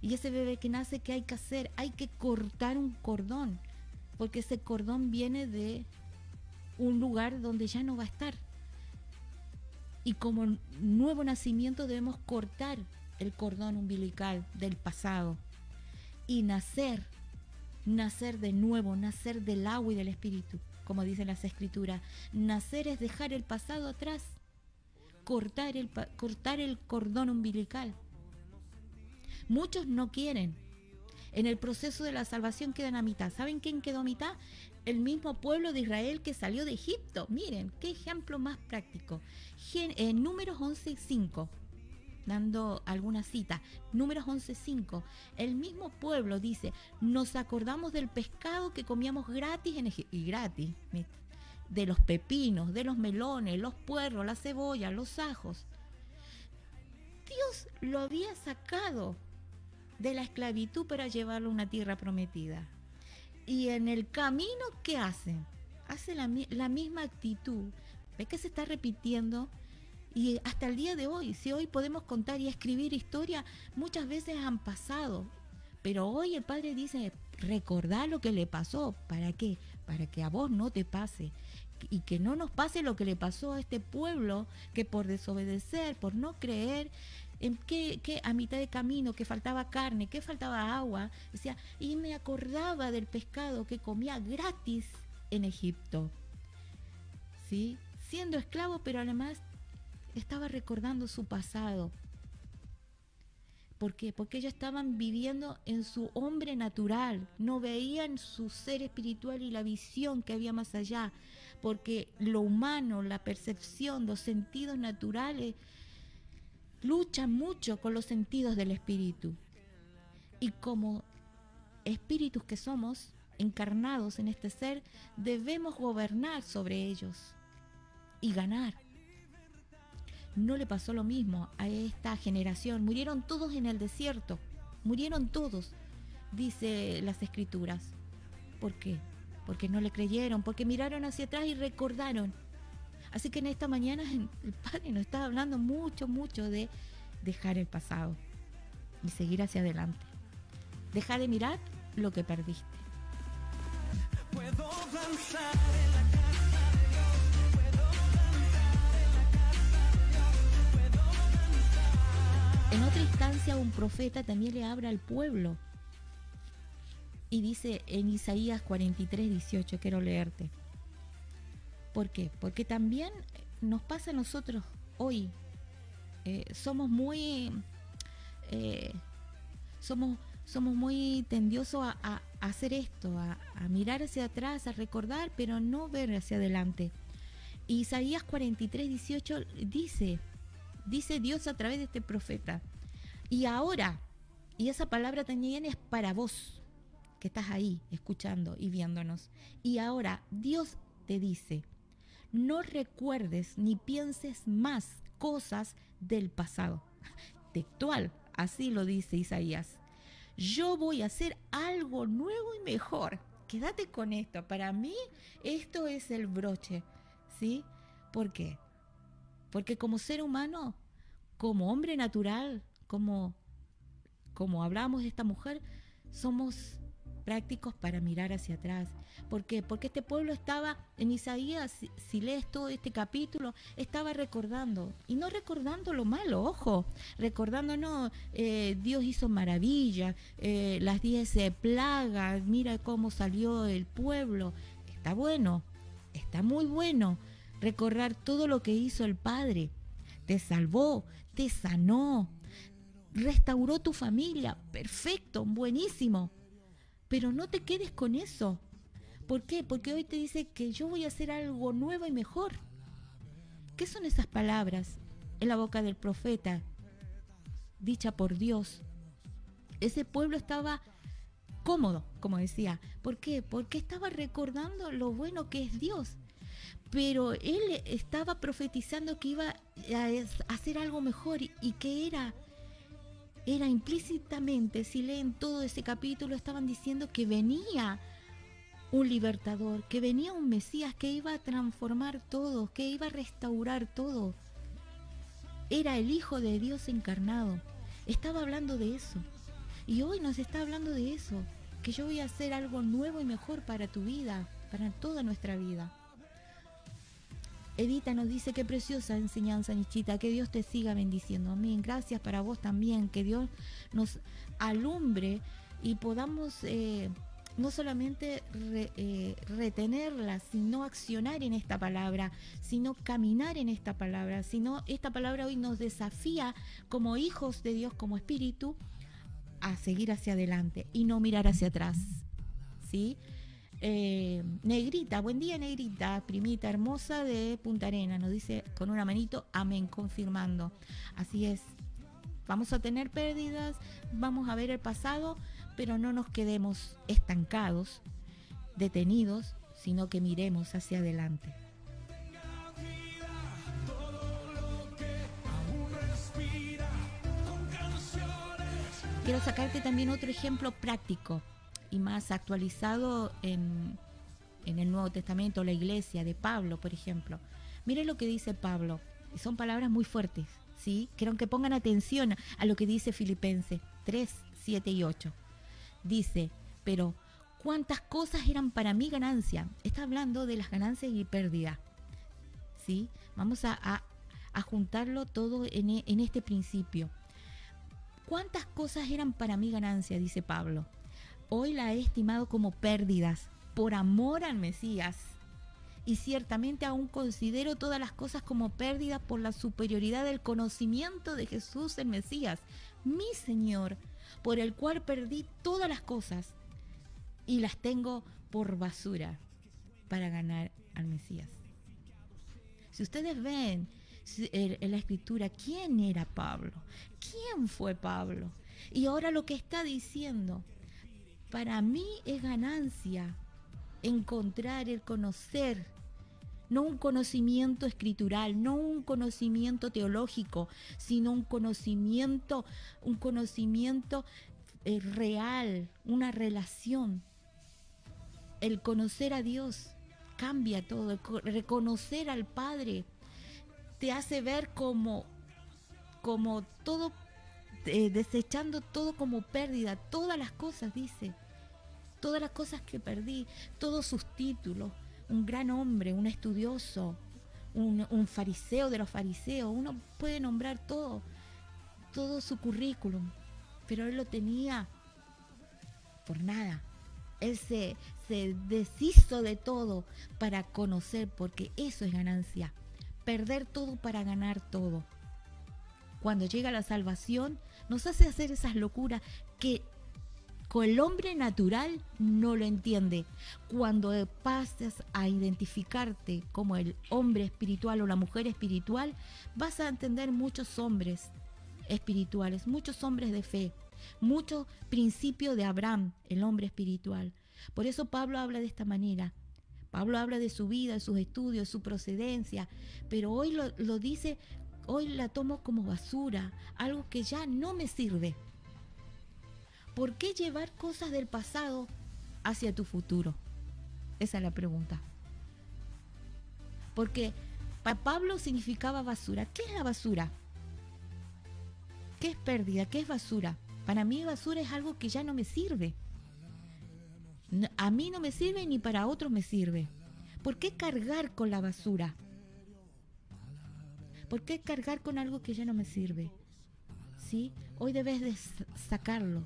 Y ese bebé que nace, ¿qué hay que hacer? Hay que cortar un cordón, porque ese cordón viene de un lugar donde ya no va a estar. Y como nuevo nacimiento debemos cortar el cordón umbilical del pasado y nacer, nacer de nuevo, nacer del agua y del espíritu como dicen las escrituras. Nacer es dejar el pasado atrás, cortar el, cordón umbilical. Muchos no quieren. En el proceso de la salvación quedan a mitad. ¿Saben quién quedó a mitad? el mismo pueblo de Israel que salió de Egipto. Miren, qué ejemplo más práctico. En eh, números 11.5, dando alguna cita. Números 11.5. El mismo pueblo dice, nos acordamos del pescado que comíamos gratis en Egipto. Y gratis, de los pepinos, de los melones, los puerros, la cebolla, los ajos. Dios lo había sacado de la esclavitud para llevarlo a una tierra prometida. Y en el camino, ¿qué hace? Hace la, misma actitud. ¿Ve que se está repitiendo? Y hasta el día de hoy, si hoy podemos contar y escribir historia, muchas veces han pasado. Pero hoy el Padre dice, recordar lo que le pasó. ¿Para qué? Para que a vos no te pase. Y que no nos pase lo que le pasó a este pueblo, que por desobedecer, por no creer, en qué, a mitad de camino, que faltaba carne, que faltaba agua, decía, y me acordaba del pescado que comía gratis en Egipto. ¿Sí? Siendo esclavo, pero además estaba recordando su pasado. ¿Por qué? Porque ellos estaban viviendo en su hombre natural, no veían su ser espiritual y la visión que había más allá, porque lo humano, la percepción, los sentidos naturales lucha mucho con los sentidos del espíritu. Y como espíritus que somos, encarnados en este ser, debemos gobernar sobre ellos y ganar. No le pasó lo mismo a esta generación. Murieron todos en el desierto. Murieron todos, dice las escrituras. ¿Por qué? Porque no le creyeron, porque miraron hacia atrás y recordaron Así que en esta mañana [laughs] el Padre nos está hablando mucho, mucho de dejar el pasado y seguir hacia adelante. Deja de mirar lo que perdiste. en otra instancia un profeta también le habla al pueblo y dice en Isaías 43, 18, quiero leerte. ¿Por qué? Porque también nos pasa a nosotros hoy. Eh, somos muy. Eh, somos, somos muy tendiosos a, hacer esto, a, mirar hacia atrás, a recordar, pero no ver hacia adelante. Isaías 43, 18 dice, dice Dios a través de este profeta, y ahora, y esa palabra también es para vos, que estás ahí escuchando y viéndonos, y ahora Dios te dice, no recuerdes ni pienses más cosas del pasado. Textual, así lo dice Isaías. Yo voy a hacer algo nuevo y mejor. Quédate con esto. Para mí esto es el broche. ¿Sí? ¿Por qué? Porque como ser humano, como hombre natural, como, como hablamos de esta mujer, somos prácticos para mirar hacia atrás. ¿Por qué? Porque este pueblo estaba, en Isaías, si, lees todo este capítulo, estaba recordando, y no recordando lo malo, ojo, recordando, no, eh, Dios hizo maravillas, eh, las diez plagas, mira cómo salió el pueblo. Está bueno, está muy bueno recordar todo lo que hizo el Padre. Te salvó, te sanó, restauró tu familia, perfecto, buenísimo. Pero no te quedes con eso. ¿Por qué? Porque hoy te dice que yo voy a hacer algo nuevo y mejor. ¿Qué son esas palabras en la boca del profeta, dicha por Dios? Ese pueblo estaba cómodo, como decía. ¿Por qué? Porque estaba recordando lo bueno que es Dios. Pero él estaba profetizando que iba a hacer algo mejor y que era era implícitamente, si leen todo ese capítulo, estaban diciendo que venía un libertador, que venía un Mesías que iba a transformar todo, que iba a restaurar todo. Era el Hijo de Dios encarnado. Estaba hablando de eso. Y hoy nos está hablando de eso, que yo voy a hacer algo nuevo y mejor para tu vida, para toda nuestra vida. Edita nos dice qué preciosa enseñanza, Nichita, que Dios te siga bendiciendo. Amén. Gracias para vos también, que Dios nos alumbre y podamos eh, no solamente eh, retenerla, sino accionar en esta palabra, sino caminar en esta palabra, sino esta palabra hoy nos desafía como hijos de Dios, como espíritu, a seguir hacia adelante y no mirar hacia atrás. ¿Sí? Eh, negrita, buen día Negrita, primita hermosa de Punta Arena, nos dice con una manito, amén, confirmando. Así es, vamos a tener pérdidas, vamos a ver el pasado, pero no nos quedemos estancados, detenidos, sino que miremos hacia adelante. Quiero sacarte también otro ejemplo práctico y más actualizado en, el Nuevo Testamento, la iglesia de Pablo, por ejemplo. Mire lo que dice Pablo. Son palabras muy fuertes, ¿sí? Quiero que pongan atención a lo que dice Filipenses 3, 7 y 8. Dice, pero cuántas cosas eran para mi ganancia. Está hablando de las ganancias y pérdidas. ¿Sí? Vamos a, juntarlo todo en, en este principio. ¿Cuántas cosas eran para mi ganancia? Dice Pablo hoy la he estimado como pérdidas por amor al Mesías. Y ciertamente aún considero todas las cosas como pérdidas por la superioridad del conocimiento de Jesús el Mesías, mi Señor, por el cual perdí todas las cosas y las tengo por basura para ganar al Mesías. Si ustedes ven en la escritura quién era Pablo, quién fue Pablo, y ahora lo que está diciendo, para mí es ganancia encontrar el conocer, no un conocimiento escritural, no un conocimiento teológico, sino un conocimiento, un conocimiento eh, real, una relación. El conocer a Dios cambia todo, reconocer al Padre te hace ver como, como todo eh, desechando todo como pérdida, todas las cosas, dice, todas las cosas que perdí, todos sus títulos, un gran hombre, un estudioso, un, un fariseo de los fariseos, uno puede nombrar todo, todo su currículum, pero él lo tenía por nada. Él se, se deshizo de todo para conocer, porque eso es ganancia. Perder todo para ganar todo. Cuando llega la salvación, nos hace hacer esas locuras que con el hombre natural no lo entiende. Cuando pasas a identificarte como el hombre espiritual o la mujer espiritual, vas a entender muchos hombres espirituales, muchos hombres de fe, muchos principios de Abraham, el hombre espiritual. Por eso Pablo habla de esta manera. Pablo habla de su vida, de sus estudios, de su procedencia, pero hoy lo, lo dice hoy la tomo como basura, algo que ya no me sirve. ¿Por qué llevar cosas del pasado hacia tu futuro? Esa es la pregunta. Porque para Pablo significaba basura. ¿Qué es la basura? ¿Qué es pérdida? ¿Qué es basura? Para mí basura es algo que ya no me sirve. A mí no me sirve ni para otros me sirve. ¿Por qué cargar con la basura? ¿Por qué cargar con algo que ya no me sirve? ¿Sí? Hoy debes de sacarlo,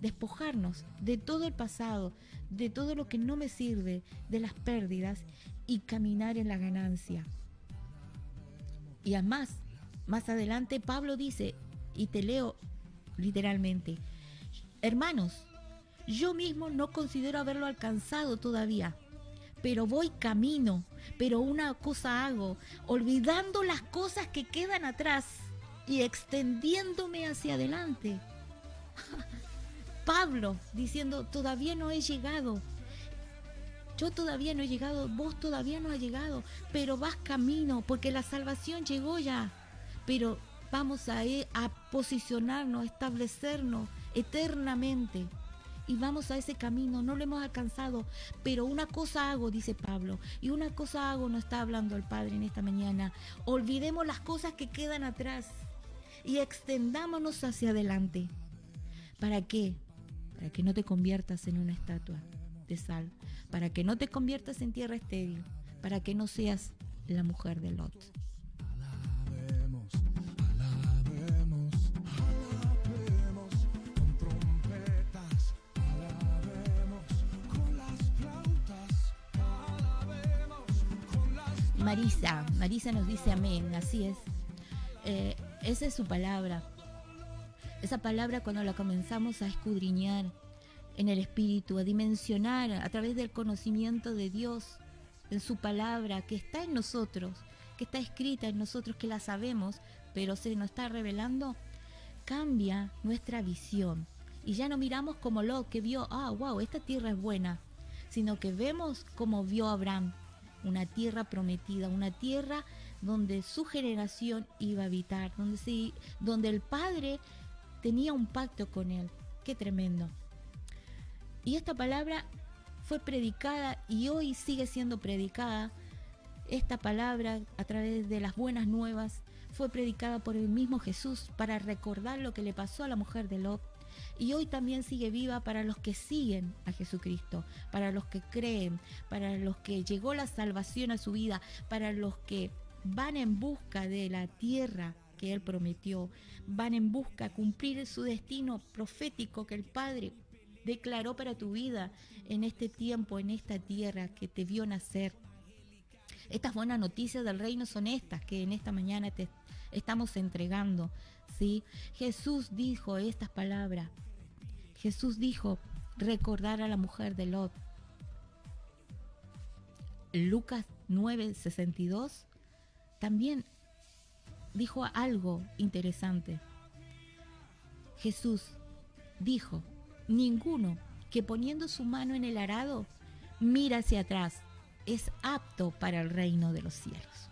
despojarnos de todo el pasado, de todo lo que no me sirve, de las pérdidas y caminar en la ganancia. Y además, más adelante Pablo dice, y te leo literalmente, hermanos, yo mismo no considero haberlo alcanzado todavía, pero voy camino, pero una cosa hago, olvidando las cosas que quedan atrás y extendiéndome hacia adelante. [laughs] Pablo diciendo, todavía no he llegado. Yo todavía no he llegado, vos todavía no has llegado, pero vas camino porque la salvación llegó ya. Pero vamos a, a posicionarnos, establecernos eternamente y vamos a ese camino, no lo hemos alcanzado, pero una cosa hago, dice Pablo, y una cosa hago, no está hablando el Padre en esta mañana, olvidemos las cosas que quedan atrás y extendámonos hacia adelante. ¿Para qué? Para que no te conviertas en una estatua de sal, para que no te conviertas en tierra estéril, para que no seas la mujer de Lot. Marisa, Marisa nos dice amén, así es. Eh, esa es su palabra. Esa palabra cuando la comenzamos a escudriñar en el espíritu, a dimensionar a través del conocimiento de Dios, en su palabra, que está en nosotros, que está escrita en nosotros, que la sabemos, pero se nos está revelando, cambia nuestra visión. Y ya no miramos como lo que vio, ah, wow, esta tierra es buena, sino que vemos como vio Abraham, una tierra prometida, una tierra donde su generación iba a habitar, donde, donde el Padre tenía un pacto con él. Qué tremendo. Y esta palabra fue predicada y hoy sigue siendo predicada. Esta palabra a través de las buenas nuevas fue predicada por el mismo Jesús para recordar lo que le pasó a la mujer de Lot. Y hoy también sigue viva para los que siguen a Jesucristo, para los que creen, para los que llegó la salvación a su vida, para los que van en busca de la tierra que Él prometió, van en busca de cumplir su destino profético que el Padre declaró para tu vida en este tiempo, en esta tierra que te vio nacer. Estas buenas noticias del reino son estas que en esta mañana te estamos entregando. ¿Sí? Jesús dijo estas palabras. Jesús dijo recordar a la mujer de Lot. Lucas 9:62 también dijo algo interesante. Jesús dijo, ninguno que poniendo su mano en el arado mira hacia atrás es apto para el reino de los cielos.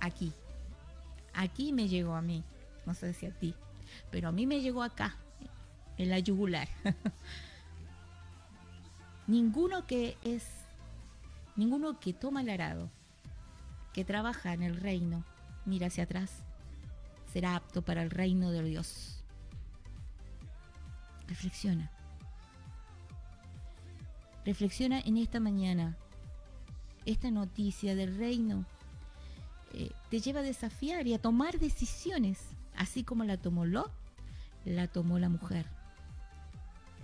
Aquí, aquí me llegó a mí, no sé si a ti, pero a mí me llegó acá, en la yugular. [laughs] ninguno que es, ninguno que toma el arado que trabaja en el reino, mira hacia atrás, será apto para el reino de Dios. Reflexiona. Reflexiona en esta mañana. Esta noticia del reino eh, te lleva a desafiar y a tomar decisiones, así como la tomó Lot, la tomó la mujer.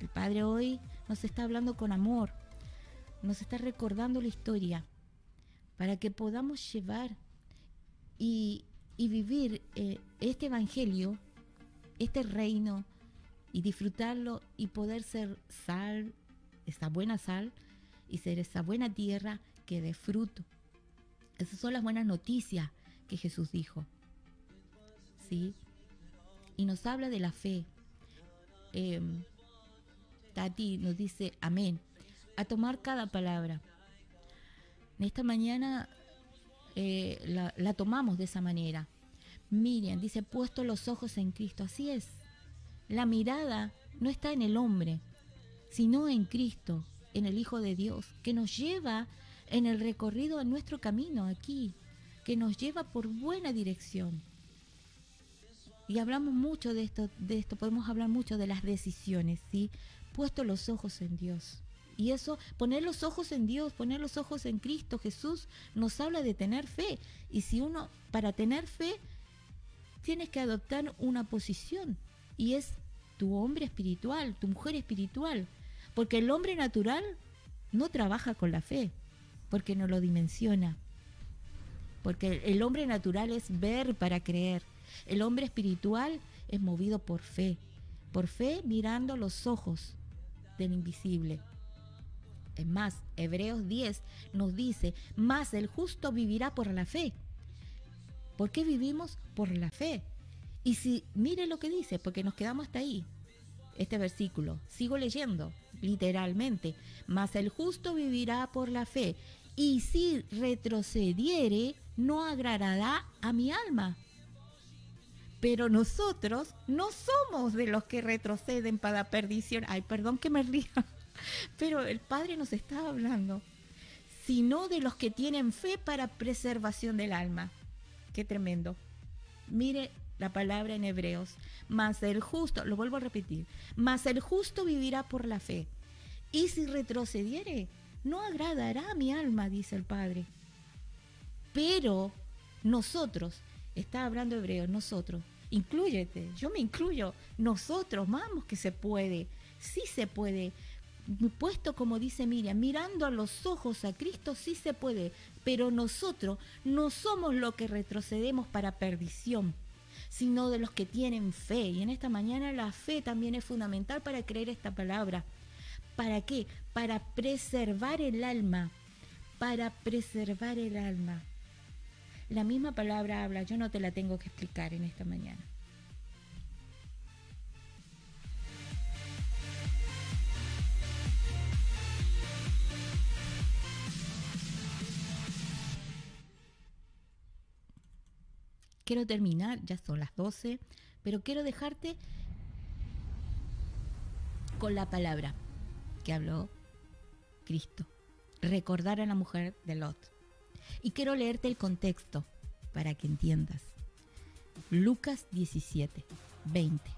El Padre hoy nos está hablando con amor, nos está recordando la historia para que podamos llevar y, vivir eh, este evangelio, este reino, y disfrutarlo y poder ser sal, esa buena sal, y ser esa buena tierra que dé fruto. Esas son las buenas noticias que Jesús dijo. ¿Sí? Y nos habla de la fe. Em, Tati nos dice amén. A tomar cada palabra. En esta mañana eh, la, tomamos de esa manera. Miriam dice, puesto los ojos en Cristo. Así es. La mirada no está en el hombre, sino en Cristo, en el Hijo de Dios, que nos lleva en el recorrido a nuestro camino aquí, que nos lleva por buena dirección. Y hablamos mucho de esto, de esto, podemos hablar mucho de las decisiones, ¿sí? Puesto los ojos en Dios. Y eso, poner los ojos en Dios, poner los ojos en Cristo Jesús, nos habla de tener fe. Y si uno, para tener fe, tienes que adoptar una posición. Y es tu hombre espiritual, tu mujer espiritual. Porque el hombre natural no trabaja con la fe, porque no lo dimensiona. Porque el hombre natural es ver para creer. El hombre espiritual es movido por fe. Por fe mirando los ojos del invisible. Es más, Hebreos 10 nos dice, más el justo vivirá por la fe. ¿Por qué vivimos? Por la fe. Y si, mire lo que dice, porque nos quedamos hasta ahí, este versículo, sigo leyendo, literalmente, más el justo vivirá por la fe, y si retrocediere, no agradará a mi alma. Pero nosotros no somos de los que retroceden para perdición. Ay, perdón que me ría. [laughs] Pero el Padre nos está hablando, sino de los que tienen fe para preservación del alma. Qué tremendo. Mire la palabra en Hebreos. Mas el justo, lo vuelvo a repetir, mas el justo vivirá por la fe. Y si retrocediere, no agradará a mi alma, dice el Padre. Pero nosotros, está hablando Hebreos, nosotros, incluyete, yo me incluyo, nosotros, vamos que se puede, sí se puede puesto como dice Miriam, mirando a los ojos a Cristo sí se puede, pero nosotros no somos lo que retrocedemos para perdición, sino de los que tienen fe. Y en esta mañana la fe también es fundamental para creer esta palabra. ¿Para qué? Para preservar el alma. Para preservar el alma. La misma palabra habla, yo no te la tengo que explicar en esta mañana. quiero terminar, ya son las 12, pero quiero dejarte con la palabra que habló Cristo. Recordar a la mujer de Lot. Y quiero leerte el contexto para que entiendas. Lucas 17, 20,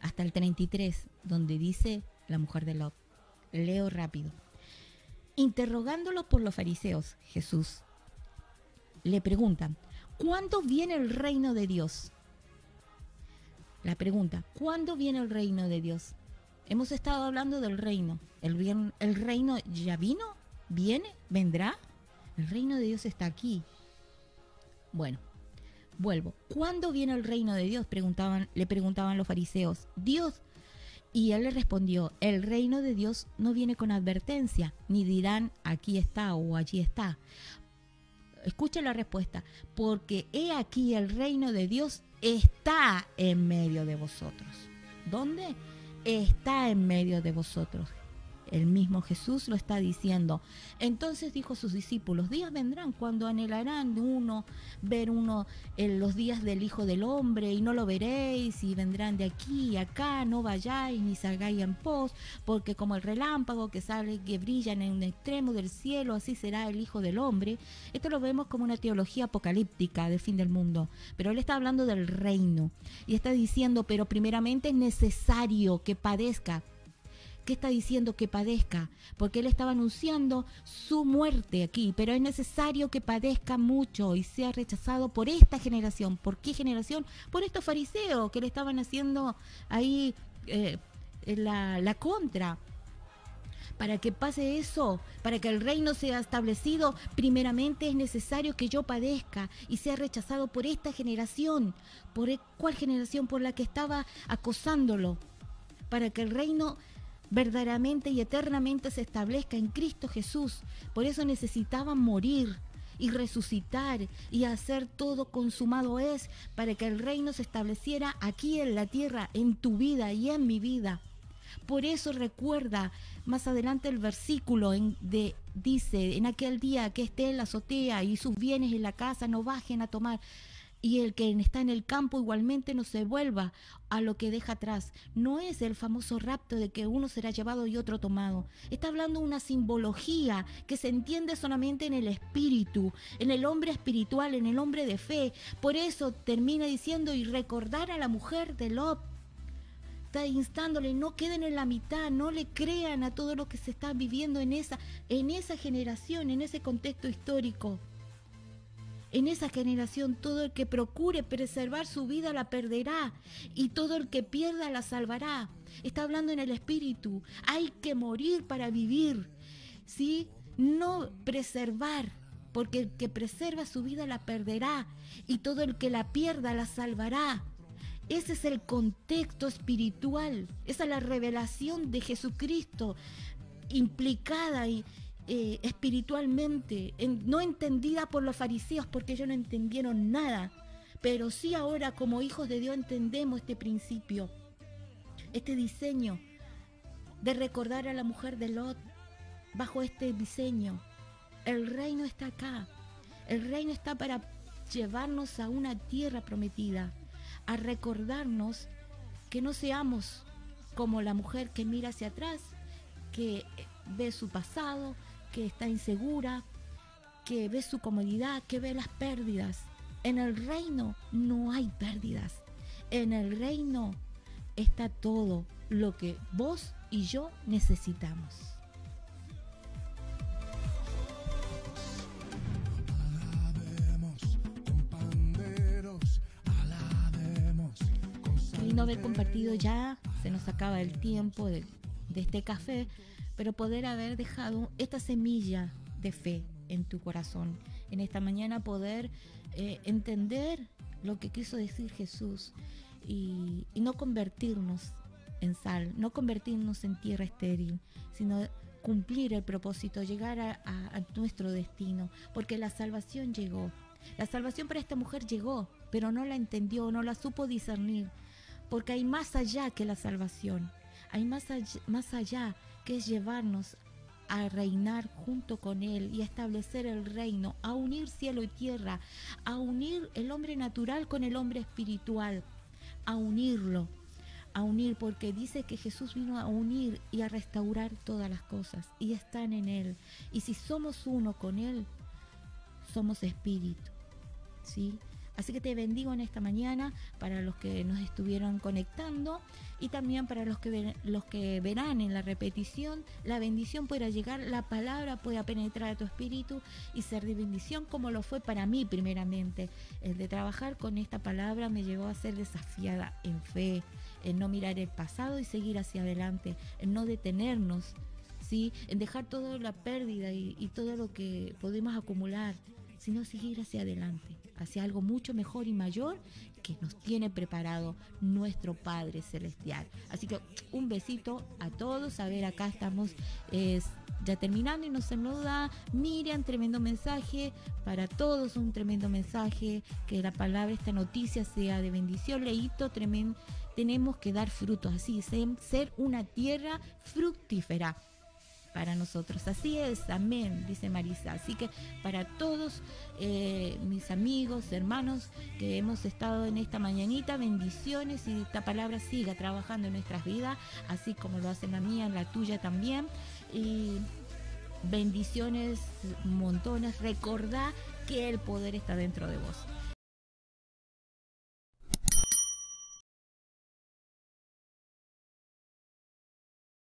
hasta el 33, donde dice la mujer de Lot. Leo rápido. Interrogándolo por los fariseos, Jesús le preguntan, ¿Cuándo viene el reino de Dios? La pregunta, ¿cuándo viene el reino de Dios? Hemos estado hablando del reino. ¿El, ¿El reino ya vino? ¿Viene? ¿Vendrá? El reino de Dios está aquí. Bueno, vuelvo. ¿Cuándo viene el reino de Dios? Preguntaban, le preguntaban los fariseos. Dios. Y él le respondió, el reino de Dios no viene con advertencia, ni dirán aquí está o allí está, Escucha la respuesta. Porque he aquí el reino de Dios está en medio de vosotros. ¿Dónde? Está en medio de vosotros. El mismo Jesús lo está diciendo. Entonces dijo sus discípulos, días vendrán cuando anhelarán uno ver uno en los días del Hijo del Hombre y no lo veréis y vendrán de aquí y acá, no vayáis ni salgáis en pos, porque como el relámpago que sale, que brilla en un extremo del cielo, así será el Hijo del Hombre. Esto lo vemos como una teología apocalíptica del fin del mundo, pero él está hablando del reino y está diciendo, pero primeramente es necesario que padezca ¿Qué está diciendo que padezca? Porque él estaba anunciando su muerte aquí, pero es necesario que padezca mucho y sea rechazado por esta generación. ¿Por qué generación? Por estos fariseos que le estaban haciendo ahí eh, la, la contra para que pase eso, para que el reino sea establecido, primeramente es necesario que yo padezca y sea rechazado por esta generación. ¿Por cuál generación? Por la que estaba acosándolo. Para que el reino verdaderamente y eternamente se establezca en Cristo Jesús. Por eso necesitaban morir y resucitar y hacer todo consumado es para que el reino se estableciera aquí en la tierra, en tu vida y en mi vida. Por eso recuerda más adelante el versículo en, de, dice, en aquel día que esté en la azotea y sus bienes en la casa no bajen a tomar y el que está en el campo igualmente no se vuelva a lo que deja atrás. No es el famoso rapto de que uno será llevado y otro tomado. Está hablando una simbología que se entiende solamente en el espíritu, en el hombre espiritual, en el hombre de fe. Por eso termina diciendo y recordar a la mujer de Lot. Está instándole, no queden en la mitad, no le crean a todo lo que se está viviendo en esa, en esa generación, en ese contexto histórico. En esa generación todo el que procure preservar su vida la perderá y todo el que pierda la salvará. Está hablando en el espíritu. Hay que morir para vivir. ¿Sí? No preservar, porque el que preserva su vida la perderá y todo el que la pierda la salvará. Ese es el contexto espiritual, esa es la revelación de Jesucristo implicada y, eh, espiritualmente, no entendida por los fariseos porque ellos no entendieron nada, pero sí ahora como hijos de Dios entendemos este principio, este diseño de recordar a la mujer de Lot bajo este diseño. El reino está acá, el reino está para llevarnos a una tierra prometida, a recordarnos que no seamos como la mujer que mira hacia atrás, que ve su pasado, que está insegura, que ve su comodidad, que ve las pérdidas. En el reino no hay pérdidas. En el reino está todo lo que vos y yo necesitamos. no haber compartido ya, se nos acaba el tiempo de, de este café, pero poder haber dejado esta semilla de fe en tu corazón. En esta mañana poder eh, entender lo que quiso decir Jesús y, no convertirnos en sal, no convertirnos en tierra estéril, sino cumplir el propósito, llegar a, a, nuestro destino, porque la salvación llegó. La salvación para esta mujer llegó, pero no la entendió, no la supo discernir, porque hay más allá que la salvación, hay más allá, más allá que es llevarnos a reinar junto con Él y a establecer el reino, a unir cielo y tierra, a unir el hombre natural con el hombre espiritual, a unirlo a unir, porque dice que Jesús vino a unir y a restaurar todas las cosas y están en Él. Y si somos uno con Él, somos espíritu. ¿Sí? Así que te bendigo en esta mañana para los que nos estuvieron conectando y también para los que, los que verán en la repetición. La bendición pueda llegar, la palabra pueda penetrar a tu espíritu y ser de bendición como lo fue para mí primeramente. El de trabajar con esta palabra me llevó a ser desafiada en fe, en no mirar el pasado y seguir hacia adelante, en no detenernos. ¿Sí? en dejar toda la pérdida y, y todo lo que podemos acumular, sino seguir hacia adelante hacia algo mucho mejor y mayor que nos tiene preparado nuestro Padre Celestial. Así que un besito a todos. A ver, acá estamos ya terminando y nos saluda Miriam, tremendo mensaje para todos, un tremendo mensaje, que la palabra, esta noticia sea de bendición. Leíto, tremendo, tenemos que dar frutos, así, ser una tierra fructífera para nosotros. Así es, amén, dice Marisa. Así que para todos eh, mis amigos, hermanos que hemos estado en esta mañanita, bendiciones y esta palabra siga trabajando en nuestras vidas, así como lo hace la mía, en la tuya también. Y bendiciones montones. Recordá que el poder está dentro de vos